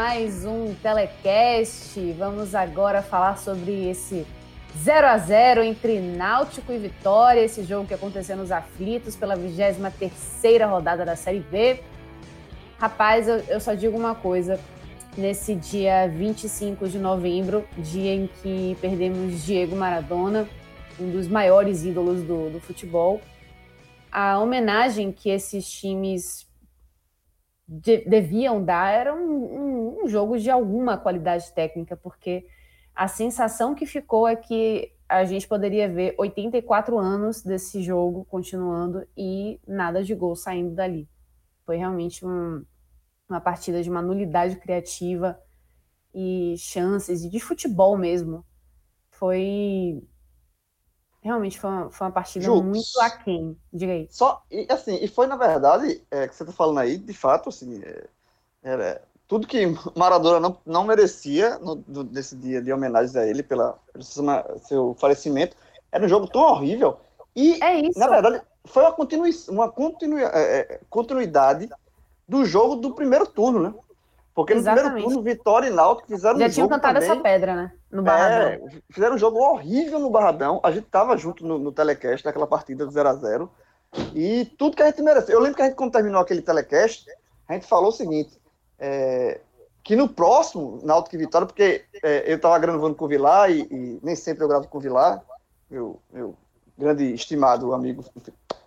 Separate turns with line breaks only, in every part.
Mais um telecast. Vamos agora falar sobre esse 0 a 0 entre Náutico e Vitória, esse jogo que aconteceu nos aflitos pela 23ª rodada da Série B. Rapaz, eu, eu só digo uma coisa, nesse dia 25 de novembro, dia em que perdemos Diego Maradona, um dos maiores ídolos do, do futebol, a homenagem que esses times de, deviam dar era um, um, um, jogo de alguma qualidade técnica, porque a sensação que ficou é que a gente poderia ver 84 anos desse jogo continuando e nada de gol saindo dali. Foi realmente um, uma partida de uma nulidade criativa e chances, e de futebol mesmo. Foi Realmente foi uma, foi uma partida Ju, muito aquém, direito.
Só, e, assim, e foi na verdade, é, que você tá falando aí, de fato, assim, é, era tudo que Maradona não, não merecia no, nesse dia de homenagem a ele pela, pelo seu, seu falecimento, era um jogo tão horrível. E,
é isso.
na verdade, foi uma, continui, uma continui, é, é, continuidade do jogo do primeiro turno, né? Porque no Exatamente. primeiro turno, Vitória e Náutico fizeram
Já
um
tinham cantado também. essa pedra, né? No Barradão. É,
fizeram um jogo horrível no Barradão. A gente tava junto no, no telecast daquela partida do 0x0. E tudo que a gente mereceu. Eu lembro que a gente, quando terminou aquele telecast, a gente falou o seguinte: é, que no próximo, Náutico e Vitória, porque é, eu tava gravando com o Vilar e, e, nem sempre eu gravo com o Vilar, meu, meu grande estimado amigo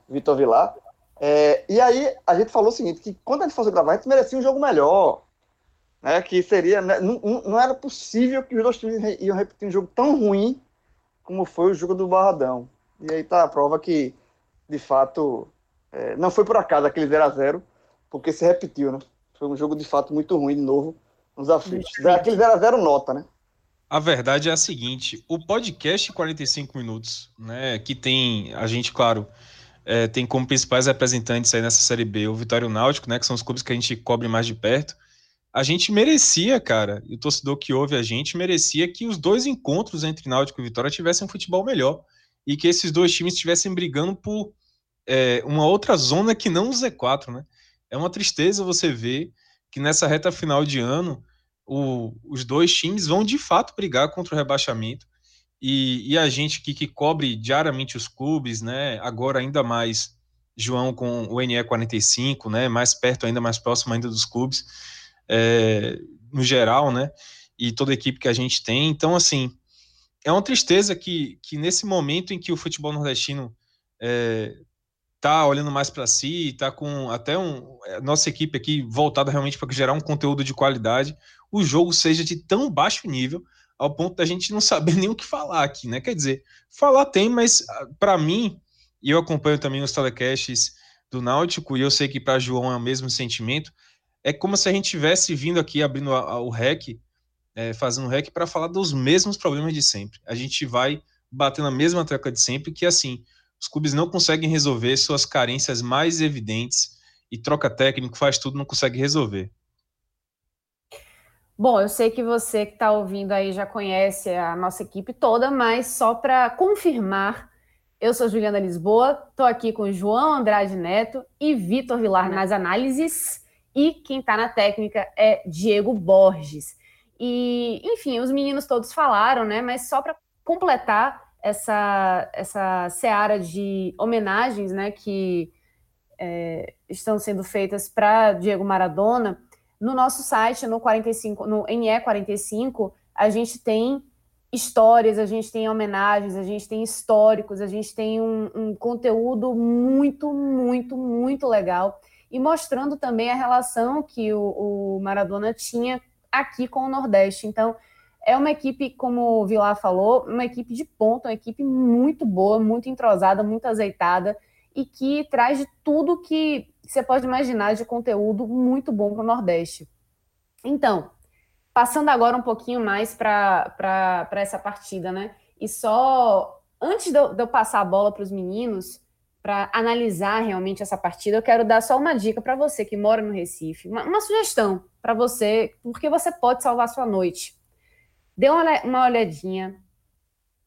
Vitor Vilar. É, e aí a gente falou o seguinte: que quando a gente fosse gravar, a gente merecia um jogo melhor né, que seria né, não, não, era possível que os dois times iam repetir um jogo tão ruim como foi o jogo do Barradão. E aí tá a prova que, de fato, é, não foi por acaso aquele 0 a 0 porque se repetiu, né? Foi um jogo de fato muito ruim de novo nos aflitos. Aquele 0 a 0 nota, né?
A verdade é a seguinte: o podcast 45 minutos, né, que tem a gente, claro, é, tem como principais representantes aí nessa série B o Vitório Náutico, né, que são os clubes que a gente cobre mais de perto a gente merecia, cara, e o torcedor que ouve a gente merecia que os dois encontros entre Náutico e Vitória tivessem um futebol melhor e que esses dois times estivessem brigando por é, uma outra zona que não o Z4, né? É uma tristeza você ver que nessa reta final de ano o, os dois times vão de fato brigar contra o rebaixamento e, e a gente aqui que cobre diariamente os clubes, né? Agora ainda mais João com o NE 45, né? Mais perto ainda, mais próximo ainda dos clubes é, no geral, né? E toda a equipe que a gente tem. Então, assim, é uma tristeza que, que nesse momento em que o futebol nordestino é, tá olhando mais para si, tá com até um nossa equipe aqui voltada realmente para gerar um conteúdo de qualidade, o jogo seja de tão baixo nível ao ponto da gente não saber nem o que falar aqui, né? Quer dizer, falar tem, mas ah, para mim, e eu acompanho também os telecasts do Náutico, e eu sei que para João é o mesmo sentimento, é como se a gente tivesse vindo aqui abrindo o REC, é, fazendo o REC para falar dos mesmos problemas de sempre. A gente vai batendo a mesma tecla de sempre, que assim, os clubes não conseguem resolver suas carências mais evidentes e troca técnico, faz tudo, não consegue resolver.
Bom, eu sei que você que está ouvindo aí já conhece a nossa equipe toda, mas só para confirmar, eu sou Juliana Lisboa, estou aqui com João Andrade Neto e Vitor Vilar nas análises. E quem está na técnica é Diego Borges. E, enfim, os meninos todos falaram, né? Mas só para completar essa, essa seara de homenagens, né? Que é, estão sendo feitas para Diego Maradona, no nosso site, no 45, no NE45, a gente tem histórias, a gente tem homenagens, a gente tem históricos, a gente tem um, um, conteúdo muito, muito, muito legal e mostrando também a relação que o, o, Maradona tinha aqui com o Nordeste. Então, é uma equipe, como o Vilar falou, uma equipe de ponta, uma equipe muito boa, muito entrosada, muito azeitada e que traz de tudo que você pode imaginar de conteúdo muito bom para o Nordeste. Então, Passando agora um pouquinho mais para essa partida, né? E só antes de eu, de eu passar a bola para os meninos, para analisar realmente essa partida, eu quero dar só uma dica para você que mora no Recife, uma, uma sugestão para você, porque você pode salvar sua noite. Dê uma, uma olhadinha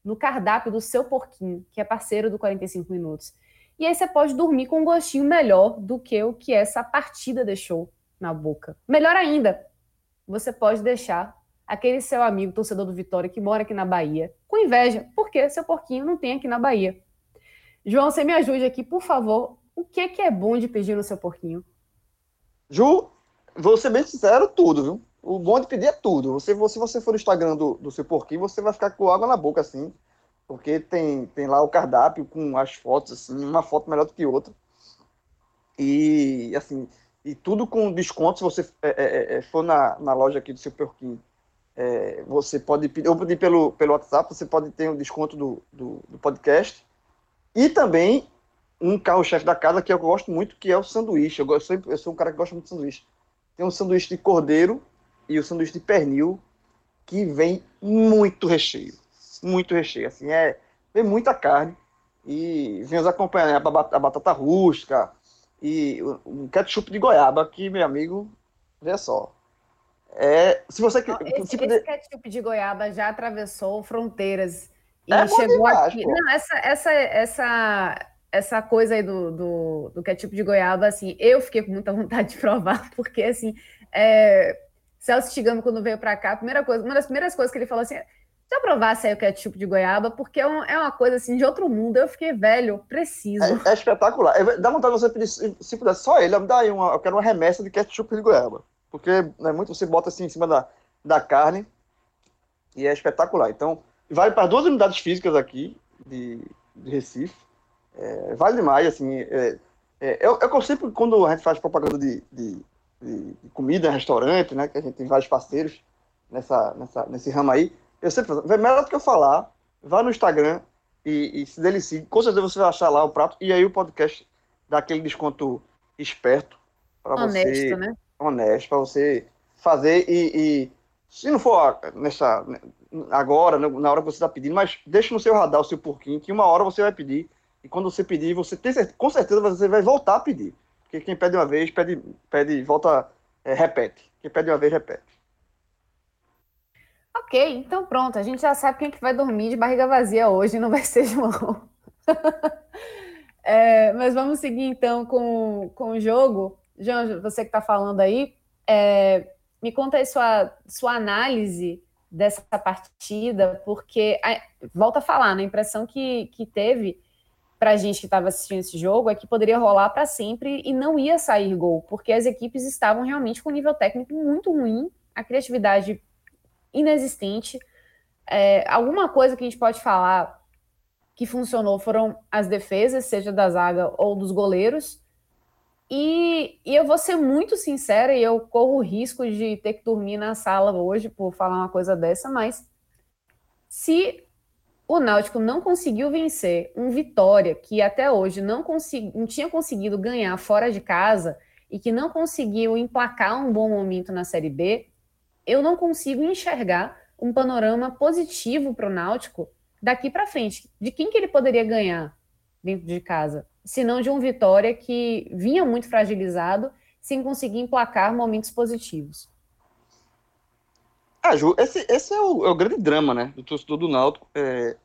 no cardápio do seu porquinho, que é parceiro do 45 Minutos. E aí você pode dormir com um gostinho melhor do que o que essa partida deixou na boca. Melhor ainda, você pode deixar aquele seu amigo torcedor do Vitória que mora aqui na Bahia com inveja, porque seu porquinho não tem aqui na Bahia. João, você me ajude aqui, por favor. O que, que é bom de pedir no seu porquinho?
Ju, vou ser bem sincero, tudo, viu? O bom de pedir é tudo. Você, se você for no Instagram do, do seu porquinho, você vai ficar com água na boca, assim. Porque tem, tem lá o cardápio com as fotos, assim, uma foto melhor do que outra. E, assim, e tudo com desconto. Se você é, é, é, for na, na loja aqui do seu porquinho, é, você pode pedir, ou pedir pelo, pelo WhatsApp, você pode ter um desconto do, do, do podcast. E também um carro-chefe da casa que eu gosto muito, que é o sanduíche. Eu, gosto, eu sou um cara que gosta muito de sanduíche. Tem um sanduíche de cordeiro e o um sanduíche de pernil, que vem muito recheio. Muito recheio. Assim, é, vem muita carne. E vem os acompanhamentos, a batata rústica, e um ketchup de goiaba, que, meu amigo, vê só. É, se você
esse, tipo esse ketchup de goiaba já atravessou fronteiras e é chegou aqui. Pô. Não, essa, essa, essa, essa coisa aí do, do, do, ketchup de goiaba, assim, eu fiquei com muita vontade de provar, porque assim, é, Celso Tigano, quando veio para cá, primeira coisa, uma das primeiras coisas que ele falou assim: já provasse aí o ketchup de goiaba, porque é, um, é, uma coisa assim de outro mundo. Eu fiquei velho, preciso.
É, é espetacular. É, dá vontade de você pedir, se, se puder, só ele, me dá aí uma, eu quero uma remessa de ketchup de goiaba. Porque é muito, você bota assim em cima da, da carne e é espetacular. Então, vale para duas unidades físicas aqui de, de Recife. É, vale demais, assim. É, é, eu, eu sempre, quando a gente faz propaganda de, de, de, comida em restaurante, né, que a gente tem vários parceiros nessa, nessa, nesse ramo aí, eu sempre falo, melhor do que eu falar, vá no Instagram e, e se delicie. Com certeza você vai achar lá o prato. E aí o podcast dá aquele desconto esperto para você. né? Honesto, para você fazer e, e, se não for nessa, agora, na hora que você está pedindo, mas deixe no seu radar o seu porquinho, que uma hora você vai pedir. E quando você pedir, você tem certeza, com certeza você vai voltar a pedir. Porque quem pede uma vez, pede, pede volta, é, repete. Quem pede uma vez, repete.
Ok, então pronto, a gente já sabe quem é que vai dormir de barriga vazia hoje, não vai ser João. é, mas vamos seguir então com, com o jogo. João, você que está falando aí, é, me conta aí sua, sua análise dessa partida, porque, volta a falar, né, a impressão que, que teve para a gente que estava assistindo esse jogo é que poderia rolar para sempre e não ia sair gol, porque as equipes estavam realmente com um nível técnico muito ruim, a criatividade inexistente. É, alguma coisa que a gente pode falar que funcionou foram as defesas, seja da zaga ou dos goleiros. E, e, eu vou ser muito sincera, e eu corro o risco de ter que dormir na sala hoje por falar uma coisa dessa, mas se o Náutico não conseguiu vencer um Vitória que até hoje não, consegui, não tinha conseguido ganhar fora de casa e que não conseguiu emplacar um bom momento na Série B, eu não consigo enxergar um panorama positivo para o Náutico daqui para frente. De quem que ele poderia ganhar dentro de casa? Se não de um Vitória que vinha muito fragilizado, sem conseguir emplacar momentos positivos.
Ah, Ju, esse, esse é, o, é, o, grande drama, né, do torcedor do Náutico. É,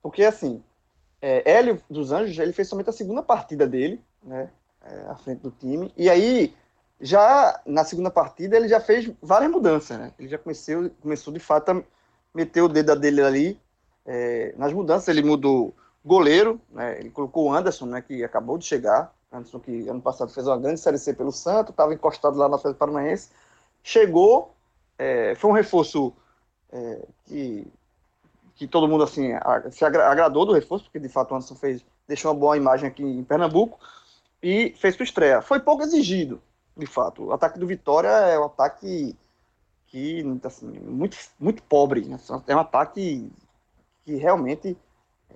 porque, assim, é, Hélio dos Anjos, ele fez somente a segunda partida dele, né, é, à frente do time. E aí, já na segunda partida ele já fez várias mudanças, né? Ele já começou, começou de fato a meter o dedo dele ali é, nas mudanças. Ele mudou goleiro, né? Ele colocou o Anderson, né? Que acabou de chegar. Anderson que ano passado fez uma grande série C pelo Santo, estava encostado lá na Festa Paranaense. Chegou, é, foi um reforço é, que que todo mundo assim se agradou do reforço, porque de fato o Anderson fez, deixou uma boa imagem aqui em Pernambuco e fez sua estreia. Foi pouco exigido, de fato. O ataque do Vitória é um ataque que assim, muito, muito pobre. Né? É um ataque que realmente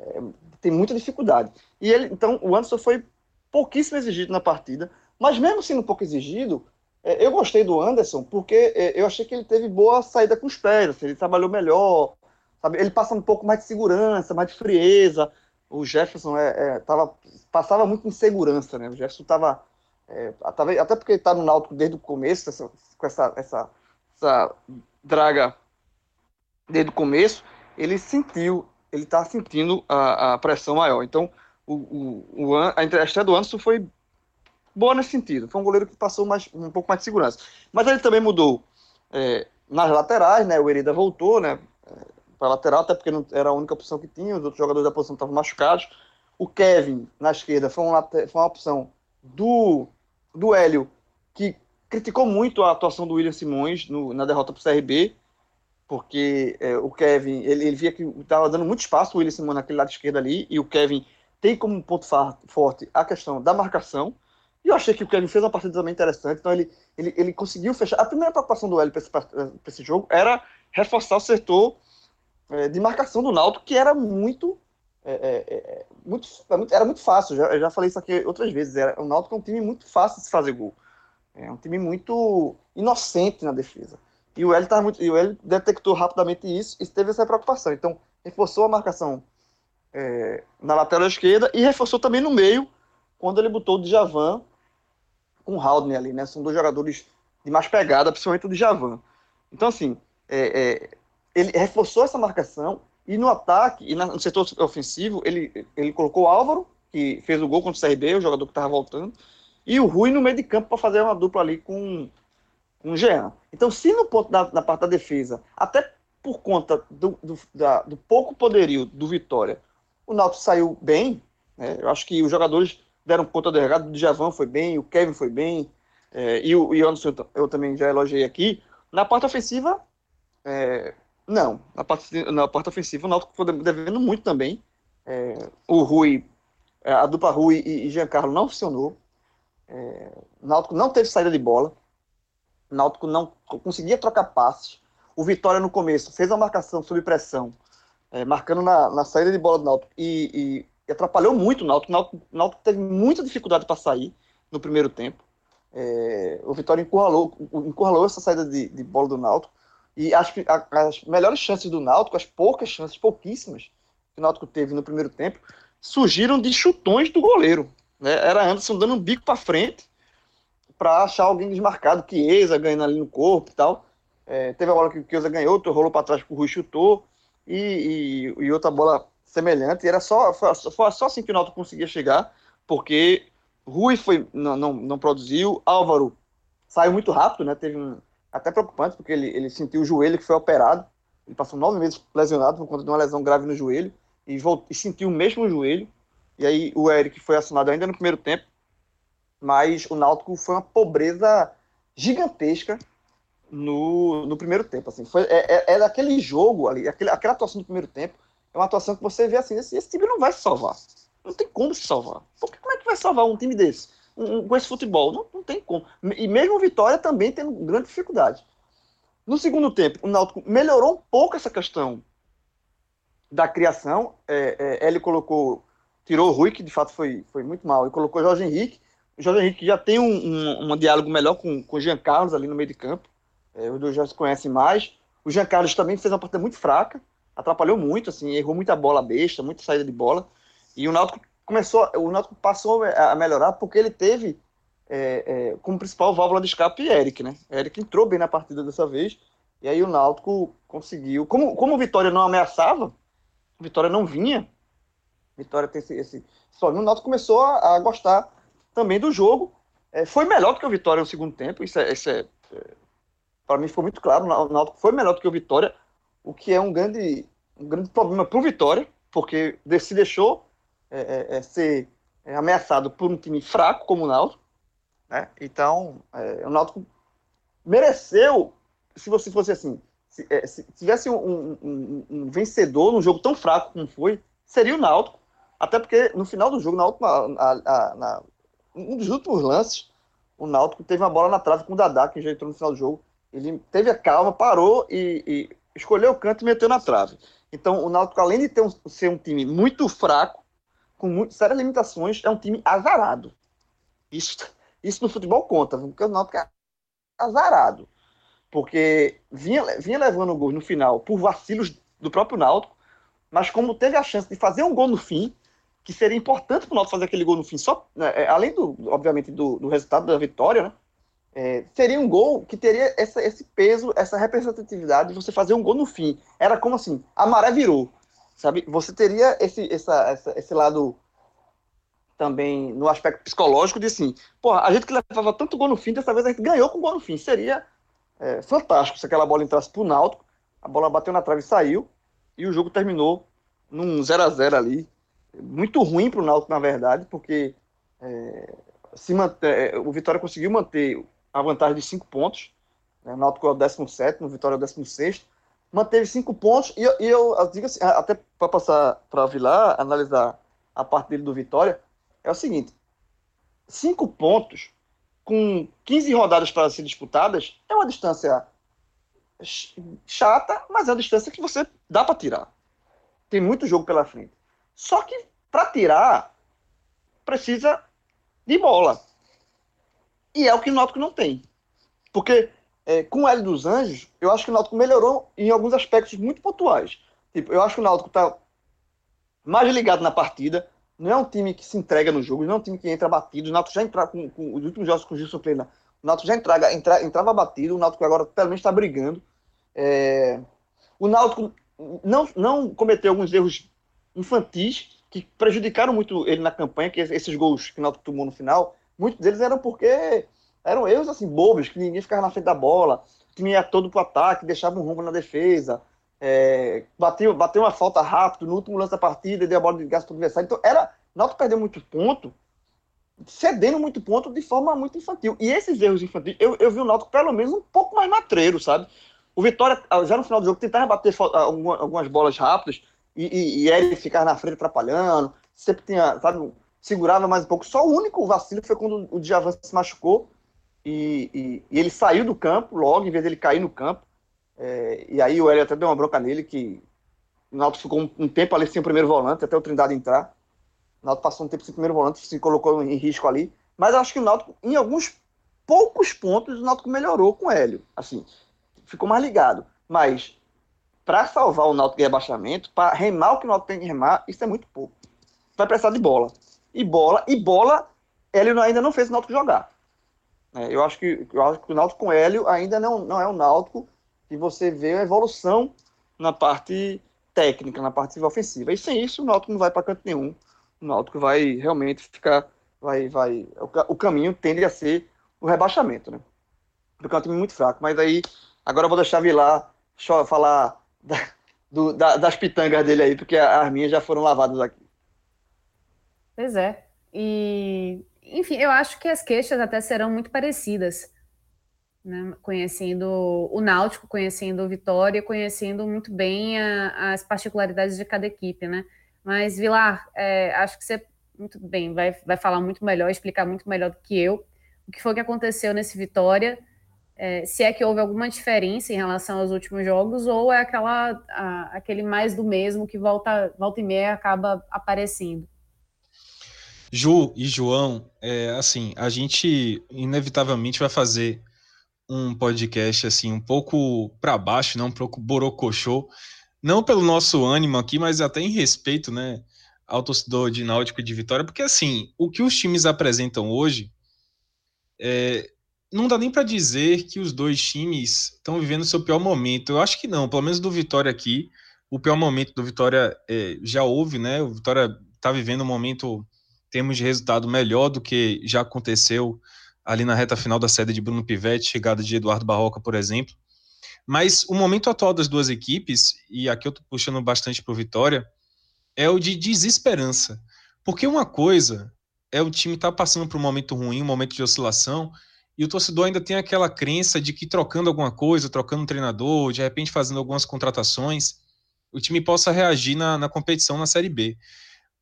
é, tem muita dificuldade. E ele, então, o Anderson foi pouquíssimo exigido na partida, mas mesmo sendo pouco exigido, é, eu gostei do Anderson porque é, eu achei que ele teve boa saída com os pés, assim, ele trabalhou melhor, sabe? ele passa um pouco mais de segurança, mais de frieza. O Jefferson é, é tava, passava muito insegurança, né? O Jefferson estava. É, até porque está no Náutico desde o começo, essa, com essa, essa, essa draga desde o começo, ele sentiu, ele está sentindo a, a, pressão maior. Então, o, o, o, a estreia do Anderson foi boa nesse sentido. Foi um goleiro que passou mais, um pouco mais de segurança. Mas ele também mudou é, nas laterais, né? O Herida voltou, né? É, para lateral, até porque não era a única opção que tinha, os outros jogadores da posição estavam machucados. O Kevin, na esquerda, foi, um, foi uma opção do, do Hélio, que criticou muito a atuação do William Simões no, na derrota para o CRB, porque é, o Kevin, ele, ele via que estava dando muito espaço o Simões naquele lado esquerdo ali, e o Kevin tem como ponto forte a questão da marcação, e eu achei que o Kevin fez uma partida também interessante, então ele, ele, ele conseguiu fechar. A primeira preocupação do Hélio para esse, esse, jogo era reforçar o setor é, de marcação do Náutico, que era muito, é, muito, era muito fácil. Já, já falei isso aqui outras vezes. Era, o Náutico é um time muito fácil de se fazer gol. É um time muito inocente na defesa. E o Hélio, tá muito, e o Hélio detectou rapidamente isso e teve essa preocupação. Então, reforçou a marcação é, na lateral esquerda e reforçou também no meio, quando ele botou o Djavan com o Haldane ali, né? São dois jogadores de mais pegada, principalmente o de Javan. Então, assim, é, é, ele reforçou essa marcação e no ataque, e no setor ofensivo, ele, ele colocou o Álvaro, que fez o gol contra o CRB, o jogador que estava voltando, e o Rui no meio de campo para fazer uma dupla ali com, com o Jean. Então, se no ponto da, na parte da defesa, até por conta do, do, da, do pouco poderio do Vitória, o Náutico saiu bem, né? eu acho que os jogadores deram conta do recado. O Djavan foi bem, o Kevin foi bem, é, e o Anderson eu também já elogiei aqui. Na parte ofensiva, é, não. Na parte, na parte ofensiva, o Náutico foi devendo muito também. É, o Rui, é, a dupla Rui e, e Giancarlo não funcionou. É, o Náutico não teve saída de bola. Náutico não conseguia trocar passes. O Vitória, no começo, fez uma marcação sob pressão, é, marcando na, na, saída de bola do Náutico. E, e atrapalhou muito o Náutico. O Náutico, Náutico teve muita dificuldade para sair no primeiro tempo. É, o Vitória encurralou, encurralou essa saída de, de bola do Náutico. E as, as melhores chances do Náutico, as poucas chances, pouquíssimas, que o Náutico teve no primeiro tempo, surgiram de chutões do goleiro. Né? Era Anderson dando um bico para frente para achar alguém desmarcado, Chiesa ganhando ali no corpo e tal. É, teve a bola que o Chiesa ganhou, rolou para trás que o Rui chutou, e, e, e outra bola semelhante. E era só, foi, foi só assim que o Náutico conseguia chegar, porque Rui foi, não, não, não produziu, Álvaro saiu muito rápido, né? Teve um, até preocupante, porque ele, ele sentiu o joelho que foi operado. Ele passou nove meses lesionado por conta de uma lesão grave no joelho e, voltou, e sentiu o mesmo joelho. E aí o Eric foi acionado ainda no primeiro tempo, mas o Náutico foi uma pobreza gigantesca no, no primeiro tempo. Assim. Foi, é, é, é jogo ali, aquele, aquela atuação do primeiro tempo, é uma atuação que você vê assim, esse, esse time não vai se salvar. Não tem como se salvar. Porque como é que vai salvar um time desse? Um, um, com esse futebol? Não, não tem como. E mesmo Vitória também tendo grande dificuldade. No segundo tempo, o Náutico melhorou um pouco essa questão da criação. É, é, ele colocou, tirou o Rui, que de fato foi, foi muito mal, e colocou Jorge Henrique. O Jorge Henrique já tem um, um, um diálogo melhor com, com o Jean Carlos ali no meio de campo. É, os dois já se conhecem mais. O Jean Carlos também fez uma partida muito fraca atrapalhou muito, assim, errou muita bola besta, muita saída de bola. E o Náutico começou, o Náutico passou a melhorar porque ele teve é, é, como principal válvula de escape Eric, né? Eric entrou bem na partida dessa vez. E aí o Náutico conseguiu. Como, como o Vitória não ameaçava, Vitória não vinha. Vitória tem esse. esse só o Náutico começou a, a, gostar também do jogo. É, foi melhor do que o Vitória no segundo tempo. Isso é, isso é, é para mim ficou muito claro. O Náutico foi melhor do que o Vitória o que é um grande, um grande problema para o Vitória, porque se deixou é, é, é, ser ameaçado por um time fraco como o Náutico, né? Então, é, o Náutico mereceu, se você fosse assim, se, se tivesse um, um, um, vencedor num jogo tão fraco como foi, seria o Náutico. Até porque no final do jogo, Náutico, na, um dos últimos lances, o Náutico teve uma bola na trave com o Dadá, que já entrou no final do jogo. Ele teve a calma, parou e, e escolheu o canto e meteu na trave. Então, o Náutico, além de ter um, ser um time muito fraco, com muito, sérias limitações, é um time azarado. Isso, isso no futebol conta, porque o Náutico é azarado porque vinha, vinha levando o gol no final por vacilos do próprio Náutico, mas como teve a chance de fazer um gol no fim, que seria importante para o Náutico fazer aquele gol no fim, só né, é, além do, obviamente, do, do resultado da vitória, né? É, seria um gol que teria essa, esse peso, essa representatividade de você fazer um gol no fim. Era como assim, a maré virou, sabe? Você teria esse, essa, essa, esse lado também no aspecto psicológico de assim, porra, a gente que levava tanto gol no fim, dessa vez a gente ganhou com gol no fim. Seria é, fantástico se aquela bola entrasse pro Náutico, a bola bateu na trave e saiu, e o jogo terminou num 0 a 0 ali. Muito ruim pro Náutico, na verdade, porque é, se manter, é, o Vitória conseguiu manter a vantagem de 5 pontos. Né? O Náutico é o 17, o Vitória é o 16. Manteve 5 pontos, e eu, e eu digo assim, até para passar para Vilar, analisar a parte dele do Vitória, é o seguinte: 5 pontos com 15 rodadas para ser disputadas, é uma distância chata, mas é uma distância que você dá para tirar. Tem muito jogo pela frente. Só que para tirar, precisa de bola. E é o que o Náutico não tem. Porque é, com o Hélio dos Anjos, eu acho que o Náutico melhorou em alguns aspectos muito pontuais. Tipo, eu acho que o Náutico está mais ligado na partida, não é um time que se entrega no jogo, não é um time que entra batido. O Náutico já entra com, com os últimos jogos com o Gilson Plena. O Náutico já entraga, entra, entrava batido, o Náutico agora pelo menos está brigando. É... O Náutico não, não cometeu alguns erros infantis que prejudicaram muito ele na campanha, que esses gols que o Náutico tomou no final, muitos deles eram porque eram erros assim bobos, que ninguém ficava na frente da bola, o time ia todo pro ataque, deixava um rombo na defesa, é, bateu, bateu uma falta rápido no último lance da partida, deu a bola de gasto para o adversário. Então, era, Náutico perdeu muito ponto, cedendo muito ponto de forma muito infantil. E esses erros infantis, eu, eu vi o Náutico pelo menos um pouco mais matreiro, sabe? O Vitória, já no final do jogo, tentava bater algumas bolas rápidas e, e, e ficava na frente atrapalhando, sempre tinha, sabe, segurava mais um pouco. Só o único vacilo foi quando o Djavan se machucou e, e, e ele saiu do campo logo, em vez dele cair no campo. É, e aí o Hélio até deu uma bronca nele, que o Náutico ficou um, um, tempo ali sem o primeiro volante, até o Trindade entrar. O Náutico passou um tempo sem o primeiro volante, se colocou em risco ali. Mas acho que o Náutico, em alguns poucos pontos, o Náutico melhorou com o Hélio. Assim, ficou mais ligado. Mas para salvar o Náutico de rebaixamento, para remar o que o Náutico tem que remar, isso é muito pouco. Vai precisar de bola. E bola, e bola, Hélio ainda não fez o Náutico jogar. É, eu, acho que, eu acho que o Náutico com Hélio ainda não, não é um Náutico e você vê a evolução na parte técnica, na parte ofensiva. E sem isso, o Náutico não vai para canto nenhum. O Náutico vai realmente ficar. Vai, vai, o, o caminho tende a ser o rebaixamento, né? Porque é um time muito fraco. Mas aí, agora eu vou deixar Vilar falar da, do, da, das pitangas dele aí, porque as minhas já foram lavadas aqui.
Pois é. E, enfim, eu acho que as queixas até serão muito parecidas né, conhecendo o Náutico, conhecendo o Vitória, conhecendo muito bem a, as particularidades de cada equipe, né? Mas, Vilar, é, acho que você muito bem vai, vai falar muito melhor, explicar muito melhor do que eu o que foi que aconteceu nesse Vitória, é, se é que houve alguma diferença em relação aos últimos jogos, ou é aquela, a, aquele mais do mesmo que volta, volta e meia acaba aparecendo.
Ju e João, é, assim, a gente inevitavelmente vai fazer um podcast assim um pouco para baixo, não um pouco borocochô, não pelo nosso ânimo aqui, mas até em respeito, né, ao torcedor de Náutico e de Vitória, porque assim, o que os times apresentam hoje é, não dá nem para dizer que os dois times estão vivendo seu pior momento. Eu acho que não, pelo menos do Vitória aqui, o pior momento do Vitória é, já houve, né? O Vitória está vivendo um momento, temos de resultado melhor do que já aconteceu ali na reta final da sede de Bruno Pivetti, chegada de Eduardo Barroca, por exemplo. Mas o momento atual das duas equipes, e aqui eu estou puxando bastante para o Vitória, é o de desesperança. Porque uma coisa é o time estar tá passando por um momento ruim, um momento de oscilação, e o torcedor ainda tem aquela crença de que trocando alguma coisa, trocando um treinador, de repente fazendo algumas contratações, o time possa reagir na, na competição na Série B.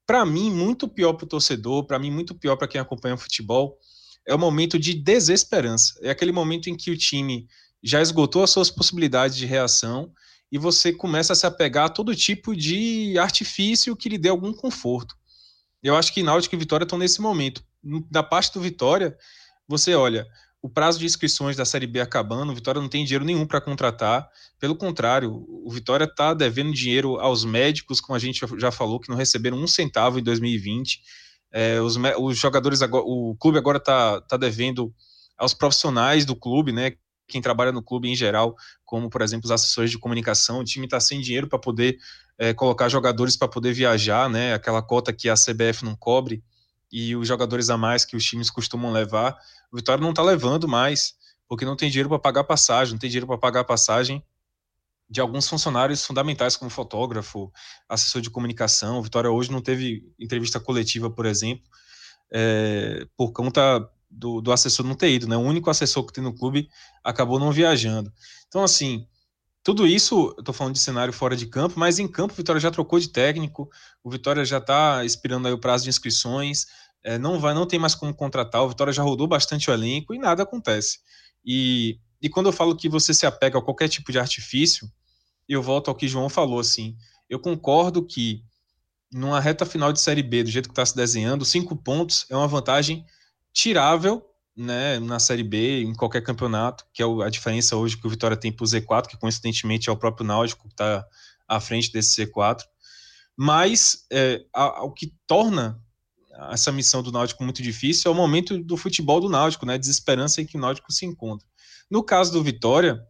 Para mim, muito pior para o torcedor, para mim, muito pior para quem acompanha o futebol, é o momento de desesperança. É aquele momento em que o time já esgotou as suas possibilidades de reação e você começa a se apegar a todo tipo de artifício que lhe dê algum conforto. Eu acho que Náutico e Vitória estão nesse momento. Da parte do Vitória, você olha, o prazo de inscrições da Série B acabando, o Vitória não tem dinheiro nenhum para contratar. Pelo contrário, o Vitória está devendo dinheiro aos médicos, como a gente já falou, que não receberam um centavo em 2020. É, os, os, jogadores agora, o clube agora está tá devendo aos profissionais do clube, né? Quem trabalha no clube em geral, como por exemplo os assessores de comunicação, o time está sem dinheiro para poder é, colocar jogadores para poder viajar, né? Aquela cota que a CBF não cobre e os jogadores a mais que os times costumam levar, o Vitória não está levando mais, porque não tem dinheiro para pagar passagem, não tem dinheiro para pagar passagem de alguns funcionários fundamentais, como fotógrafo, assessor de comunicação. O Vitória hoje não teve entrevista coletiva, por exemplo, é, por conta do, do, assessor não ter ido, né? O único assessor que tem no clube acabou não viajando. Então, assim, tudo isso, eu estou falando de cenário fora de campo, mas em campo o Vitória já trocou de técnico, o Vitória já está expirando aí o prazo de inscrições, é, não vai, não tem mais como contratar, o Vitória já rodou bastante o elenco e nada acontece. E, e quando eu falo que você se apega a qualquer tipo de artifício, eu volto ao que João falou, assim, eu concordo que numa reta final de Série B, do jeito que está se desenhando, cinco pontos é uma vantagem tirável né, na Série B, em qualquer campeonato, que é a diferença hoje que o Vitória tem para o Z4, que coincidentemente é o próprio Náutico que está à frente desse Z4. Mas é, a, o que torna essa missão do Náutico muito difícil é o momento do futebol do Náutico, né, a desesperança em que o Náutico se encontra. No caso do Vitória,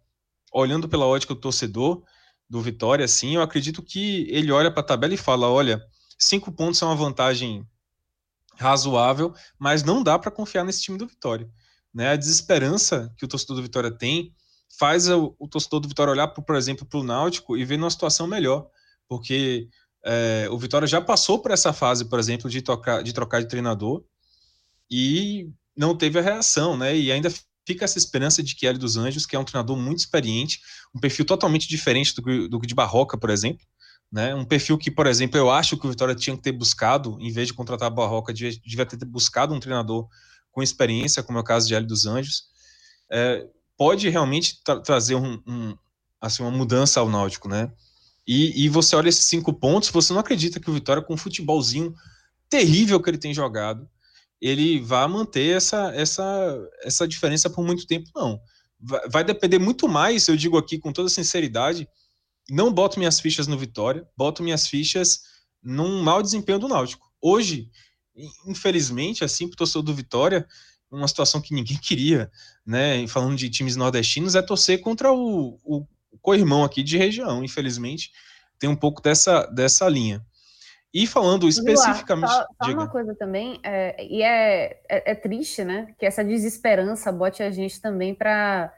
olhando pela ótica do torcedor do Vitória, assim, eu acredito que ele olha para a tabela e fala: olha, cinco pontos é uma vantagem razoável, mas não dá para confiar nesse time do Vitória. Né? A desesperança que o torcedor do Vitória tem faz o, o torcedor do Vitória olhar, por, por exemplo, para o Náutico e ver numa situação melhor, porque é, o Vitória já passou por essa fase, por exemplo, de, tocar, de trocar de treinador e não teve a reação, né? E ainda fica essa esperança de que Hélio dos Anjos, que é um treinador muito experiente, um perfil totalmente diferente do, do de Barroca, por exemplo, né? Um perfil que, por exemplo, eu acho que o Vitória tinha que ter buscado, em vez de contratar a Barroca, devia, ter buscado um treinador com experiência, como é o caso de Hélio dos Anjos. É, pode realmente tra trazer um, um, assim, uma mudança ao Náutico, né? E, e, você olha esses cinco pontos, você não acredita que o Vitória, com um futebolzinho terrível que ele tem jogado, ele vai manter essa, essa, essa diferença por muito tempo, não. Vai depender muito mais, eu digo aqui com toda sinceridade, não boto minhas fichas no Vitória, boto minhas fichas num mau desempenho do Náutico. Hoje, infelizmente, assim, para o torcedor do Vitória, uma situação que ninguém queria, né? Falando de times nordestinos, é torcer contra o, o co-irmão aqui de região. Infelizmente, tem um pouco dessa, dessa linha. E falando especificamente.
Só, só uma coisa também, é, e é, é, é, triste, né? Que essa desesperança bote a gente também para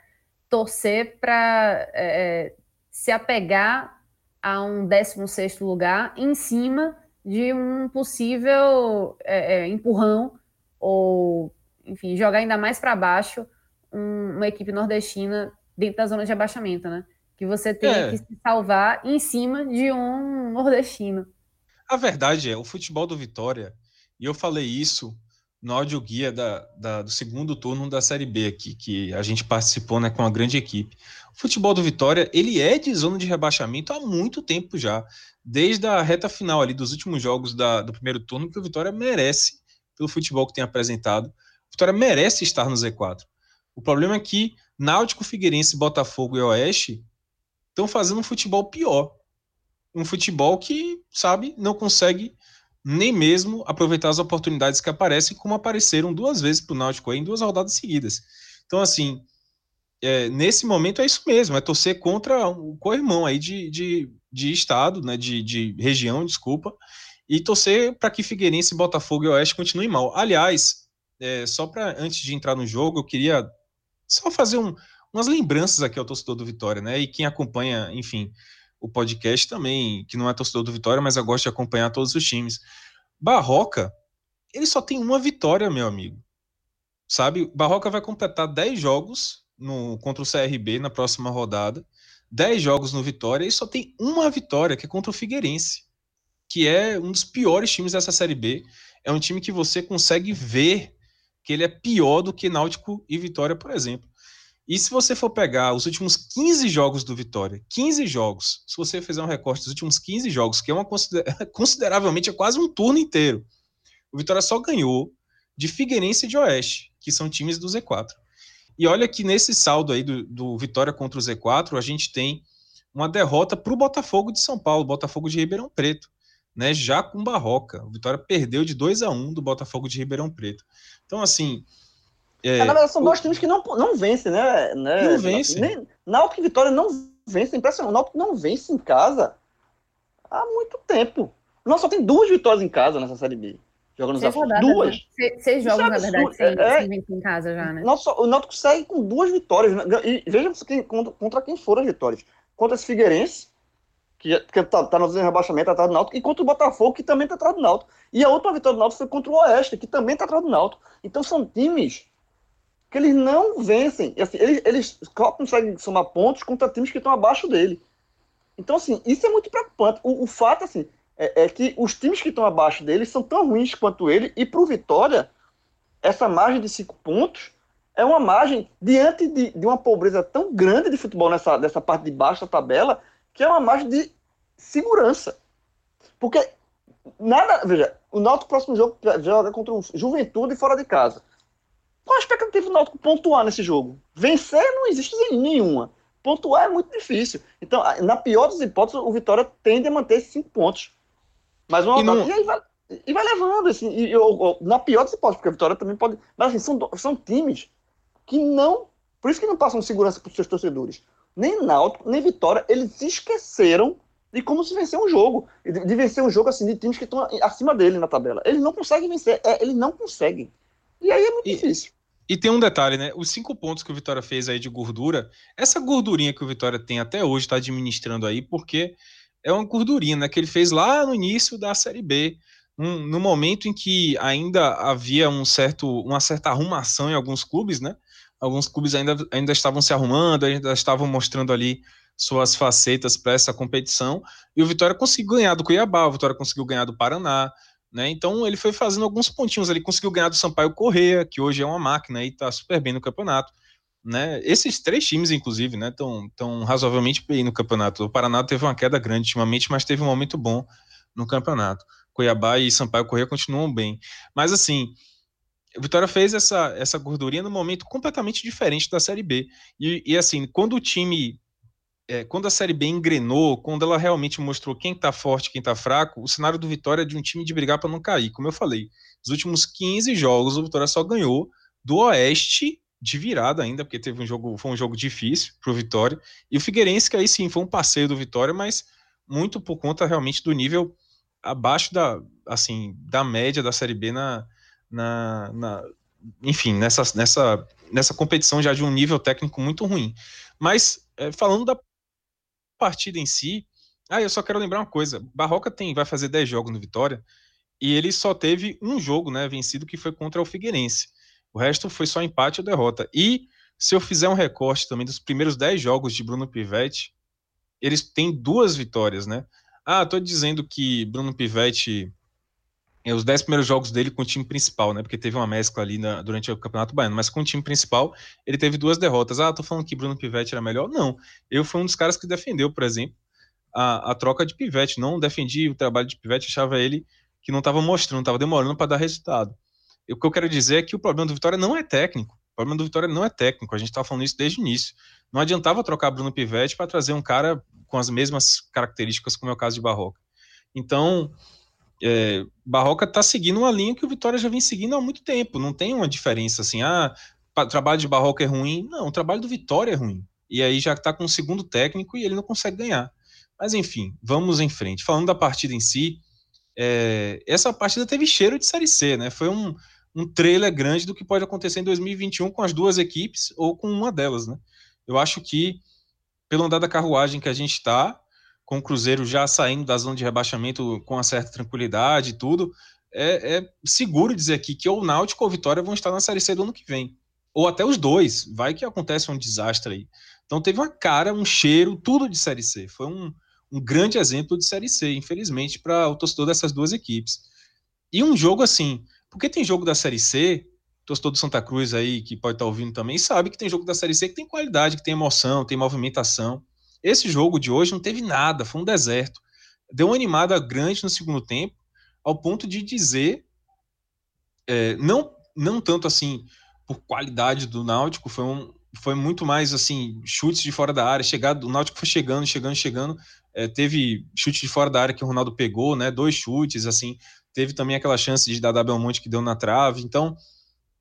torcer para é, se apegar a um 16 lugar em cima de um possível é, é, empurrão ou, enfim, jogar ainda mais para baixo um, uma equipe nordestina dentro da zona de abaixamento, né? Que você tem é. que se salvar em cima de um nordestino.
A verdade é, o futebol do Vitória, e eu falei isso no áudio guia da, da, do segundo turno da Série B aqui, que a gente participou né, com uma grande equipe. O futebol do Vitória, ele é de zona de rebaixamento há muito tempo já, desde a reta final ali dos últimos jogos da, do primeiro turno, que o Vitória merece, pelo futebol que tem apresentado, o Vitória merece estar no Z4. O problema é que Náutico, Figueirense, Botafogo e Oeste estão fazendo um futebol pior. Um futebol que, sabe, não consegue nem mesmo aproveitar as oportunidades que aparecem, como apareceram duas vezes para o Náutico em duas rodadas seguidas. Então, assim, é, nesse momento é isso mesmo, é torcer contra o co-irmão aí de, de, de estado, né, de, de região, desculpa, e torcer para que Figueirense, Botafogo e Oeste continuem mal. Aliás, é, só para antes de entrar no jogo, eu queria só fazer um, umas lembranças aqui ao torcedor do Vitória, né? E quem acompanha, enfim, o podcast também, que não é torcedor do Vitória, mas eu gosto de acompanhar todos os times. Barroca, ele só tem uma vitória, meu amigo. sabe? Barroca vai completar 10 jogos no, contra o CRB na próxima rodada, 10 jogos no Vitória e só tem uma vitória, que é contra o Figueirense, que é um dos piores times dessa Série B. É um time que você consegue ver que ele é pior do que Náutico e Vitória, por exemplo. E se você for pegar os últimos 15 jogos do Vitória, 15 jogos, se você fizer um recorte dos últimos 15 jogos, que é uma consider consideravelmente é quase um turno inteiro, o Vitória só ganhou de Figueirense e de Oeste, que são times do Z4. E olha que nesse saldo aí do, do Vitória contra o Z4, a gente tem uma derrota para o Botafogo de São Paulo, Botafogo de Ribeirão Preto, né? Já com Barroca. O Vitória perdeu de 2 a 1 do Botafogo de Ribeirão Preto. Então, assim.
É, Na verdade, são o... dois times que não, não vencem, né? né?
Não vencem. Nem,
Náutico e Vitória não vencem. Impressionante. O Náutico não vence em casa há muito tempo. Nós só tem duas vitórias em casa nessa Série B. Jogando seis rodadas,
duas. Né? Seis, jogos, na verdade, sem, é, sem vencer em casa já, né?
Nossa, o Náutico segue com duas vitórias. Né? E veja contra, contra, quem foram as vitórias. Contra esse Figueirense, que, que tá, tá no rebaixamento, tá atrás do Náutico, e contra o Botafogo, que também tá atrás do Náutico. E a última vitória do Náutico foi contra o Oeste, que também tá atrás do Náutico. Então são times que eles não vencem. Assim, eles, eles só conseguem somar pontos contra times que estão abaixo dele. Então, assim, isso é muito preocupante. O, o fato, assim, é, é que os times que estão abaixo dele são tão ruins quanto ele, e para o Vitória, essa margem de cinco pontos é uma margem diante de, de uma pobreza tão grande de futebol nessa, nessa parte de baixo da tabela, que é uma margem de segurança. Porque nada. Veja, o Náutico próximo jogo joga contra o Juventude fora de casa. Qual a expectativa do Náutico pontuar nesse jogo? Vencer não existe nenhuma. Pontuar é muito difícil. Então, na pior das hipóteses, o Vitória tende a manter esses cinco pontos. Mas uma, e, não... e, aí vai, e vai levando, assim, e, eu, na pior das hipóteses, porque a Vitória também pode. Mas assim, são, são times que não. Por isso que não passam segurança para os seus torcedores. Nem Náutico, nem Vitória, eles se esqueceram de como se vencer um jogo. De, de vencer um jogo assim, de times que estão acima dele na tabela. Eles não conseguem vencer, é, eles não conseguem. E aí é muito e, difícil.
E tem um detalhe, né? Os cinco pontos que o Vitória fez aí de gordura, essa gordurinha que o Vitória tem até hoje, está administrando aí, porque é uma gordurinha né, que ele fez lá no início da Série B, um, no momento em que ainda havia um certo, uma certa arrumação em alguns clubes, né? Alguns clubes ainda, ainda estavam se arrumando, ainda estavam mostrando ali suas facetas para essa competição, e o Vitória conseguiu ganhar do Cuiabá, o Vitória conseguiu ganhar do Paraná, né? Então ele foi fazendo alguns pontinhos, ele conseguiu ganhar do Sampaio Correia, que hoje é uma máquina e está super bem no campeonato né? Esses três times, inclusive, né, estão tão razoavelmente bem no campeonato. O Paraná teve uma queda grande ultimamente, mas teve um momento bom no campeonato. Cuiabá e Sampaio Corrêa continuam bem. Mas assim, o Vitória fez essa, essa gordurinha no momento completamente diferente da Série B. E, e assim, quando o time. É, quando a Série B engrenou, quando ela realmente mostrou quem está forte quem está fraco, o cenário do Vitória é de um time de brigar para não cair. Como eu falei, os últimos 15 jogos o Vitória só ganhou do Oeste de virada ainda, porque teve um jogo, foi um jogo difícil para o Vitória. E o Figueirense, que aí sim foi um passeio do Vitória, mas muito por conta realmente do nível abaixo da, assim, da média da Série B na, na, na enfim, nessa, nessa, nessa competição já de um nível técnico muito ruim. Mas é, falando da partida em si, ah, eu só quero lembrar uma coisa: Barroca tem, vai fazer 10 jogos no Vitória e ele só teve um jogo, né, vencido que foi contra o Figueirense. O resto foi só empate ou derrota. E se eu fizer um recorte também dos primeiros 10 jogos de Bruno Pivetti, eles têm duas vitórias, né? Ah, tô dizendo que Bruno Pivetti é os 10 primeiros jogos dele com o time principal, né? Porque teve uma mescla ali na, durante o Campeonato Baiano, mas com o time principal ele teve duas derrotas. Ah, tô falando que Bruno Pivetti era melhor? Não. Eu fui um dos caras que defendeu, por exemplo, a, a troca de Pivetti. Não defendi o trabalho de Pivetti, achava ele que não estava mostrando, estava demorando para dar resultado o que eu quero dizer é que o problema do Vitória não é técnico. O problema do Vitória não é técnico. A gente estava falando isso desde o início. Não adiantava trocar Bruno Pivetti para trazer um cara com as mesmas características, como é o caso de Barroca. Então, é, Barroca está seguindo uma linha que o Vitória já vem seguindo há muito tempo. Não tem uma diferença assim, ah, o trabalho de Barroca é ruim. Não, o trabalho do Vitória é ruim. E aí já está com o segundo técnico e ele não consegue ganhar. Mas enfim, vamos em frente. Falando da partida em si, é, essa partida teve cheiro de Série C, né? Foi um, um trailer grande do que pode acontecer em 2021 com as duas equipes ou com uma delas, né? Eu acho que, pelo andar da carruagem que a gente está, com o Cruzeiro já saindo da zona de rebaixamento com uma certa tranquilidade e tudo, é, é, seguro dizer aqui que ou o Náutico ou Vitória vão estar na Série C do ano que vem. Ou até os dois. Vai que acontece um desastre aí. Então teve uma cara, um cheiro, tudo de Série C. Foi um, um grande exemplo de Série C, infelizmente, para o torcedor dessas duas equipes. E um jogo assim, porque tem jogo da Série C, torcedor do Santa Cruz aí, que pode estar tá ouvindo também, sabe que tem jogo da Série C que tem qualidade, que tem emoção, tem movimentação. Esse jogo de hoje não teve nada, foi um deserto. Deu uma animada grande no segundo tempo, ao ponto de dizer, é, não, não tanto assim por qualidade do Náutico, foi, um, foi muito mais assim, chutes de fora da área, chegado, o Náutico foi chegando, chegando, chegando, é, teve chute de fora da área que o Ronaldo pegou, né, dois chutes, assim, teve também aquela chance de dar Belmonte que deu na trave, então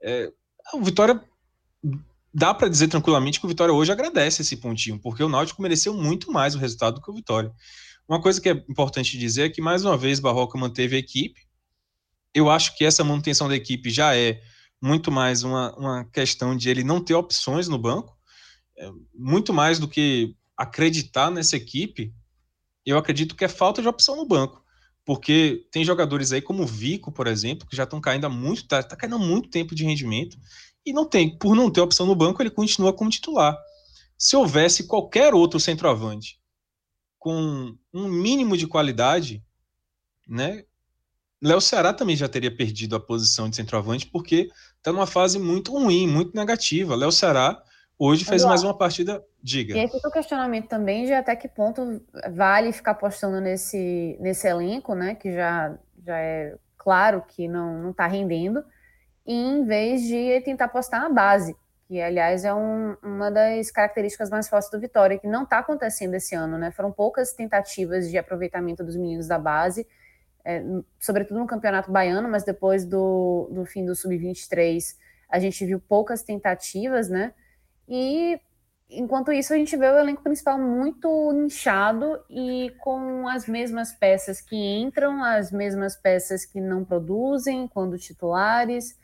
é, o Vitória dá para dizer tranquilamente que o Vitória hoje agradece esse pontinho, porque o Náutico mereceu muito mais o resultado do que o Vitória. Uma coisa que é importante dizer é que, mais uma vez, Barroca manteve a equipe. Eu acho que essa manutenção da equipe já é muito mais uma, uma questão de ele não ter opções no banco, é, muito mais do que acreditar nessa equipe. Eu acredito que é falta de opção no banco, porque tem jogadores aí como o Vico, por exemplo, que já estão caindo há muito, tá, tá caindo há muito tempo de rendimento e não tem, por não ter opção no banco, ele continua como titular. Se houvesse qualquer outro centroavante com um mínimo de qualidade, né? Léo Ceará também já teria perdido a posição de centroavante porque está numa fase muito ruim, muito negativa. Léo Ceará hoje fez mais uma partida, diga.
E aí fica o questionamento também de até que ponto vale ficar apostando nesse, nesse elenco, né? Que já, já é claro que não está rendendo, em vez de tentar apostar na base que aliás é um, uma das características mais fortes do Vitória, que não está acontecendo esse ano, né? Foram poucas tentativas de aproveitamento dos meninos da base, é, sobretudo no Campeonato Baiano, mas depois do, do fim do Sub-23 a gente viu poucas tentativas, né? E enquanto isso a gente vê o elenco principal muito inchado e com as mesmas peças que entram, as mesmas peças que não produzem quando titulares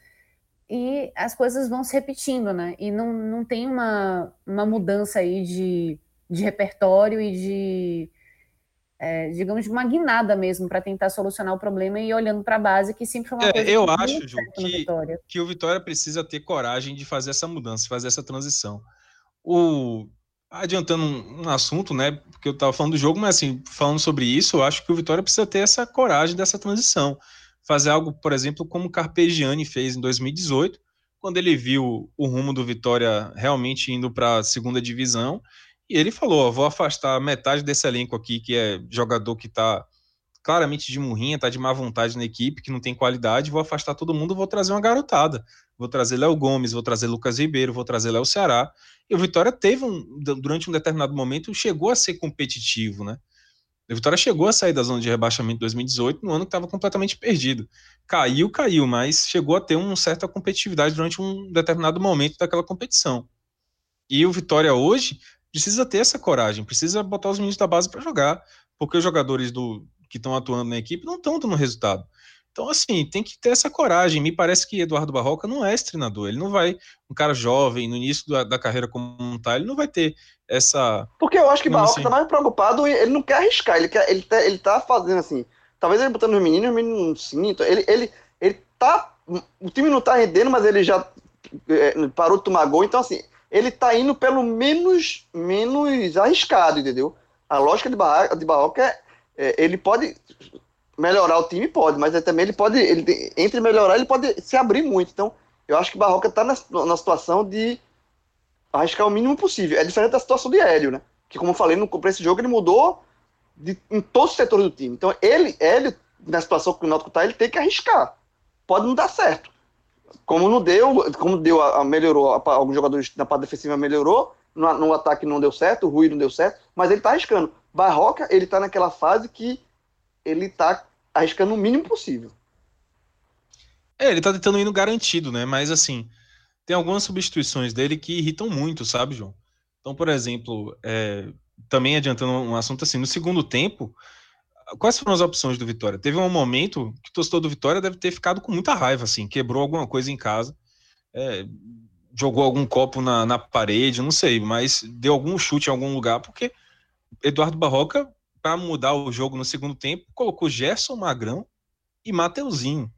e as coisas vão se repetindo, né? E não, não tem uma, uma mudança aí de, de repertório e de, é, digamos, de uma guinada mesmo para tentar solucionar o problema e olhando para a base, que sempre foi uma
é,
coisa
Eu acho, Ju, que, que o Vitória precisa ter coragem de fazer essa mudança, fazer essa transição. O, adiantando um, assunto, né? Porque eu estava falando do jogo, mas assim, falando sobre isso, eu acho que o Vitória precisa ter essa coragem dessa transição fazer algo, por exemplo, como o Carpegiani fez em 2018, quando ele viu o rumo do Vitória realmente indo para a segunda divisão, e ele falou: vou afastar metade desse elenco aqui, que é jogador que está claramente de murrinha, está de má vontade na equipe, que não tem qualidade, vou afastar todo mundo, vou trazer uma garotada. Vou trazer Léo Gomes, vou trazer Lucas Ribeiro, vou trazer Léo Ceará. E o Vitória teve um, durante um determinado momento, chegou a ser competitivo, né? A Vitória chegou a sair da zona de rebaixamento em 2018, no ano que estava completamente perdido. Caiu, caiu, mas chegou a ter uma certa competitividade durante um determinado momento daquela competição. E o Vitória hoje precisa ter essa coragem, precisa botar os meninos da base para jogar, porque os jogadores do que estão atuando na equipe não estão dando resultado. Então, assim, tem que ter essa coragem. Me parece que Eduardo Barroca não é esse treinador. Ele não vai, um cara jovem, no início da, da carreira como tá, ele não vai ter essa.
Porque eu acho que Barroca assim? tá mais preocupado, ele não quer arriscar, ele, quer, ele, tá, ele tá fazendo assim. Talvez ele botando os meninos, os meninos não sintam. Ele, ele, ele tá. O time não tá rendendo, mas ele já é, parou de tomar gol. Então, assim, ele tá indo pelo menos, menos arriscado, entendeu? A lógica de Barroca, de Barroca é, é ele pode melhorar o time pode, mas é também ele pode, ele entre melhorar, ele pode se abrir muito. Então, eu acho que o Barroca está na, na situação de arriscar o mínimo possível. É diferente da situação de Hélio, né? Que, como eu falei, no, para esse jogo ele mudou de, em todos os setores do time. Então, ele, ele, na situação que o Náutico está, ele tem que arriscar. Pode não dar certo. Como não deu, como deu, a, a melhorou, a, alguns jogadores na parte defensiva melhorou, no, no, ataque não deu certo, o Rui não deu certo, mas ele está arriscando. Barroca, ele está naquela fase que ele está arriscando o mínimo possível.
É, ele tá tentando ir no garantido, né? Mas assim, tem algumas substituições dele que irritam muito, sabe, João? Então, por exemplo, é, também adiantando um assunto assim, no segundo tempo, quais foram as opções do Vitória? Teve um momento que o torcedor do Vitória deve ter ficado com muita raiva, assim, quebrou alguma coisa em casa, é, jogou algum copo na, na parede, não sei, mas deu algum chute em algum lugar, porque Eduardo Barroca para mudar o jogo no segundo tempo, colocou Gerson Magrão e Mateuzinho.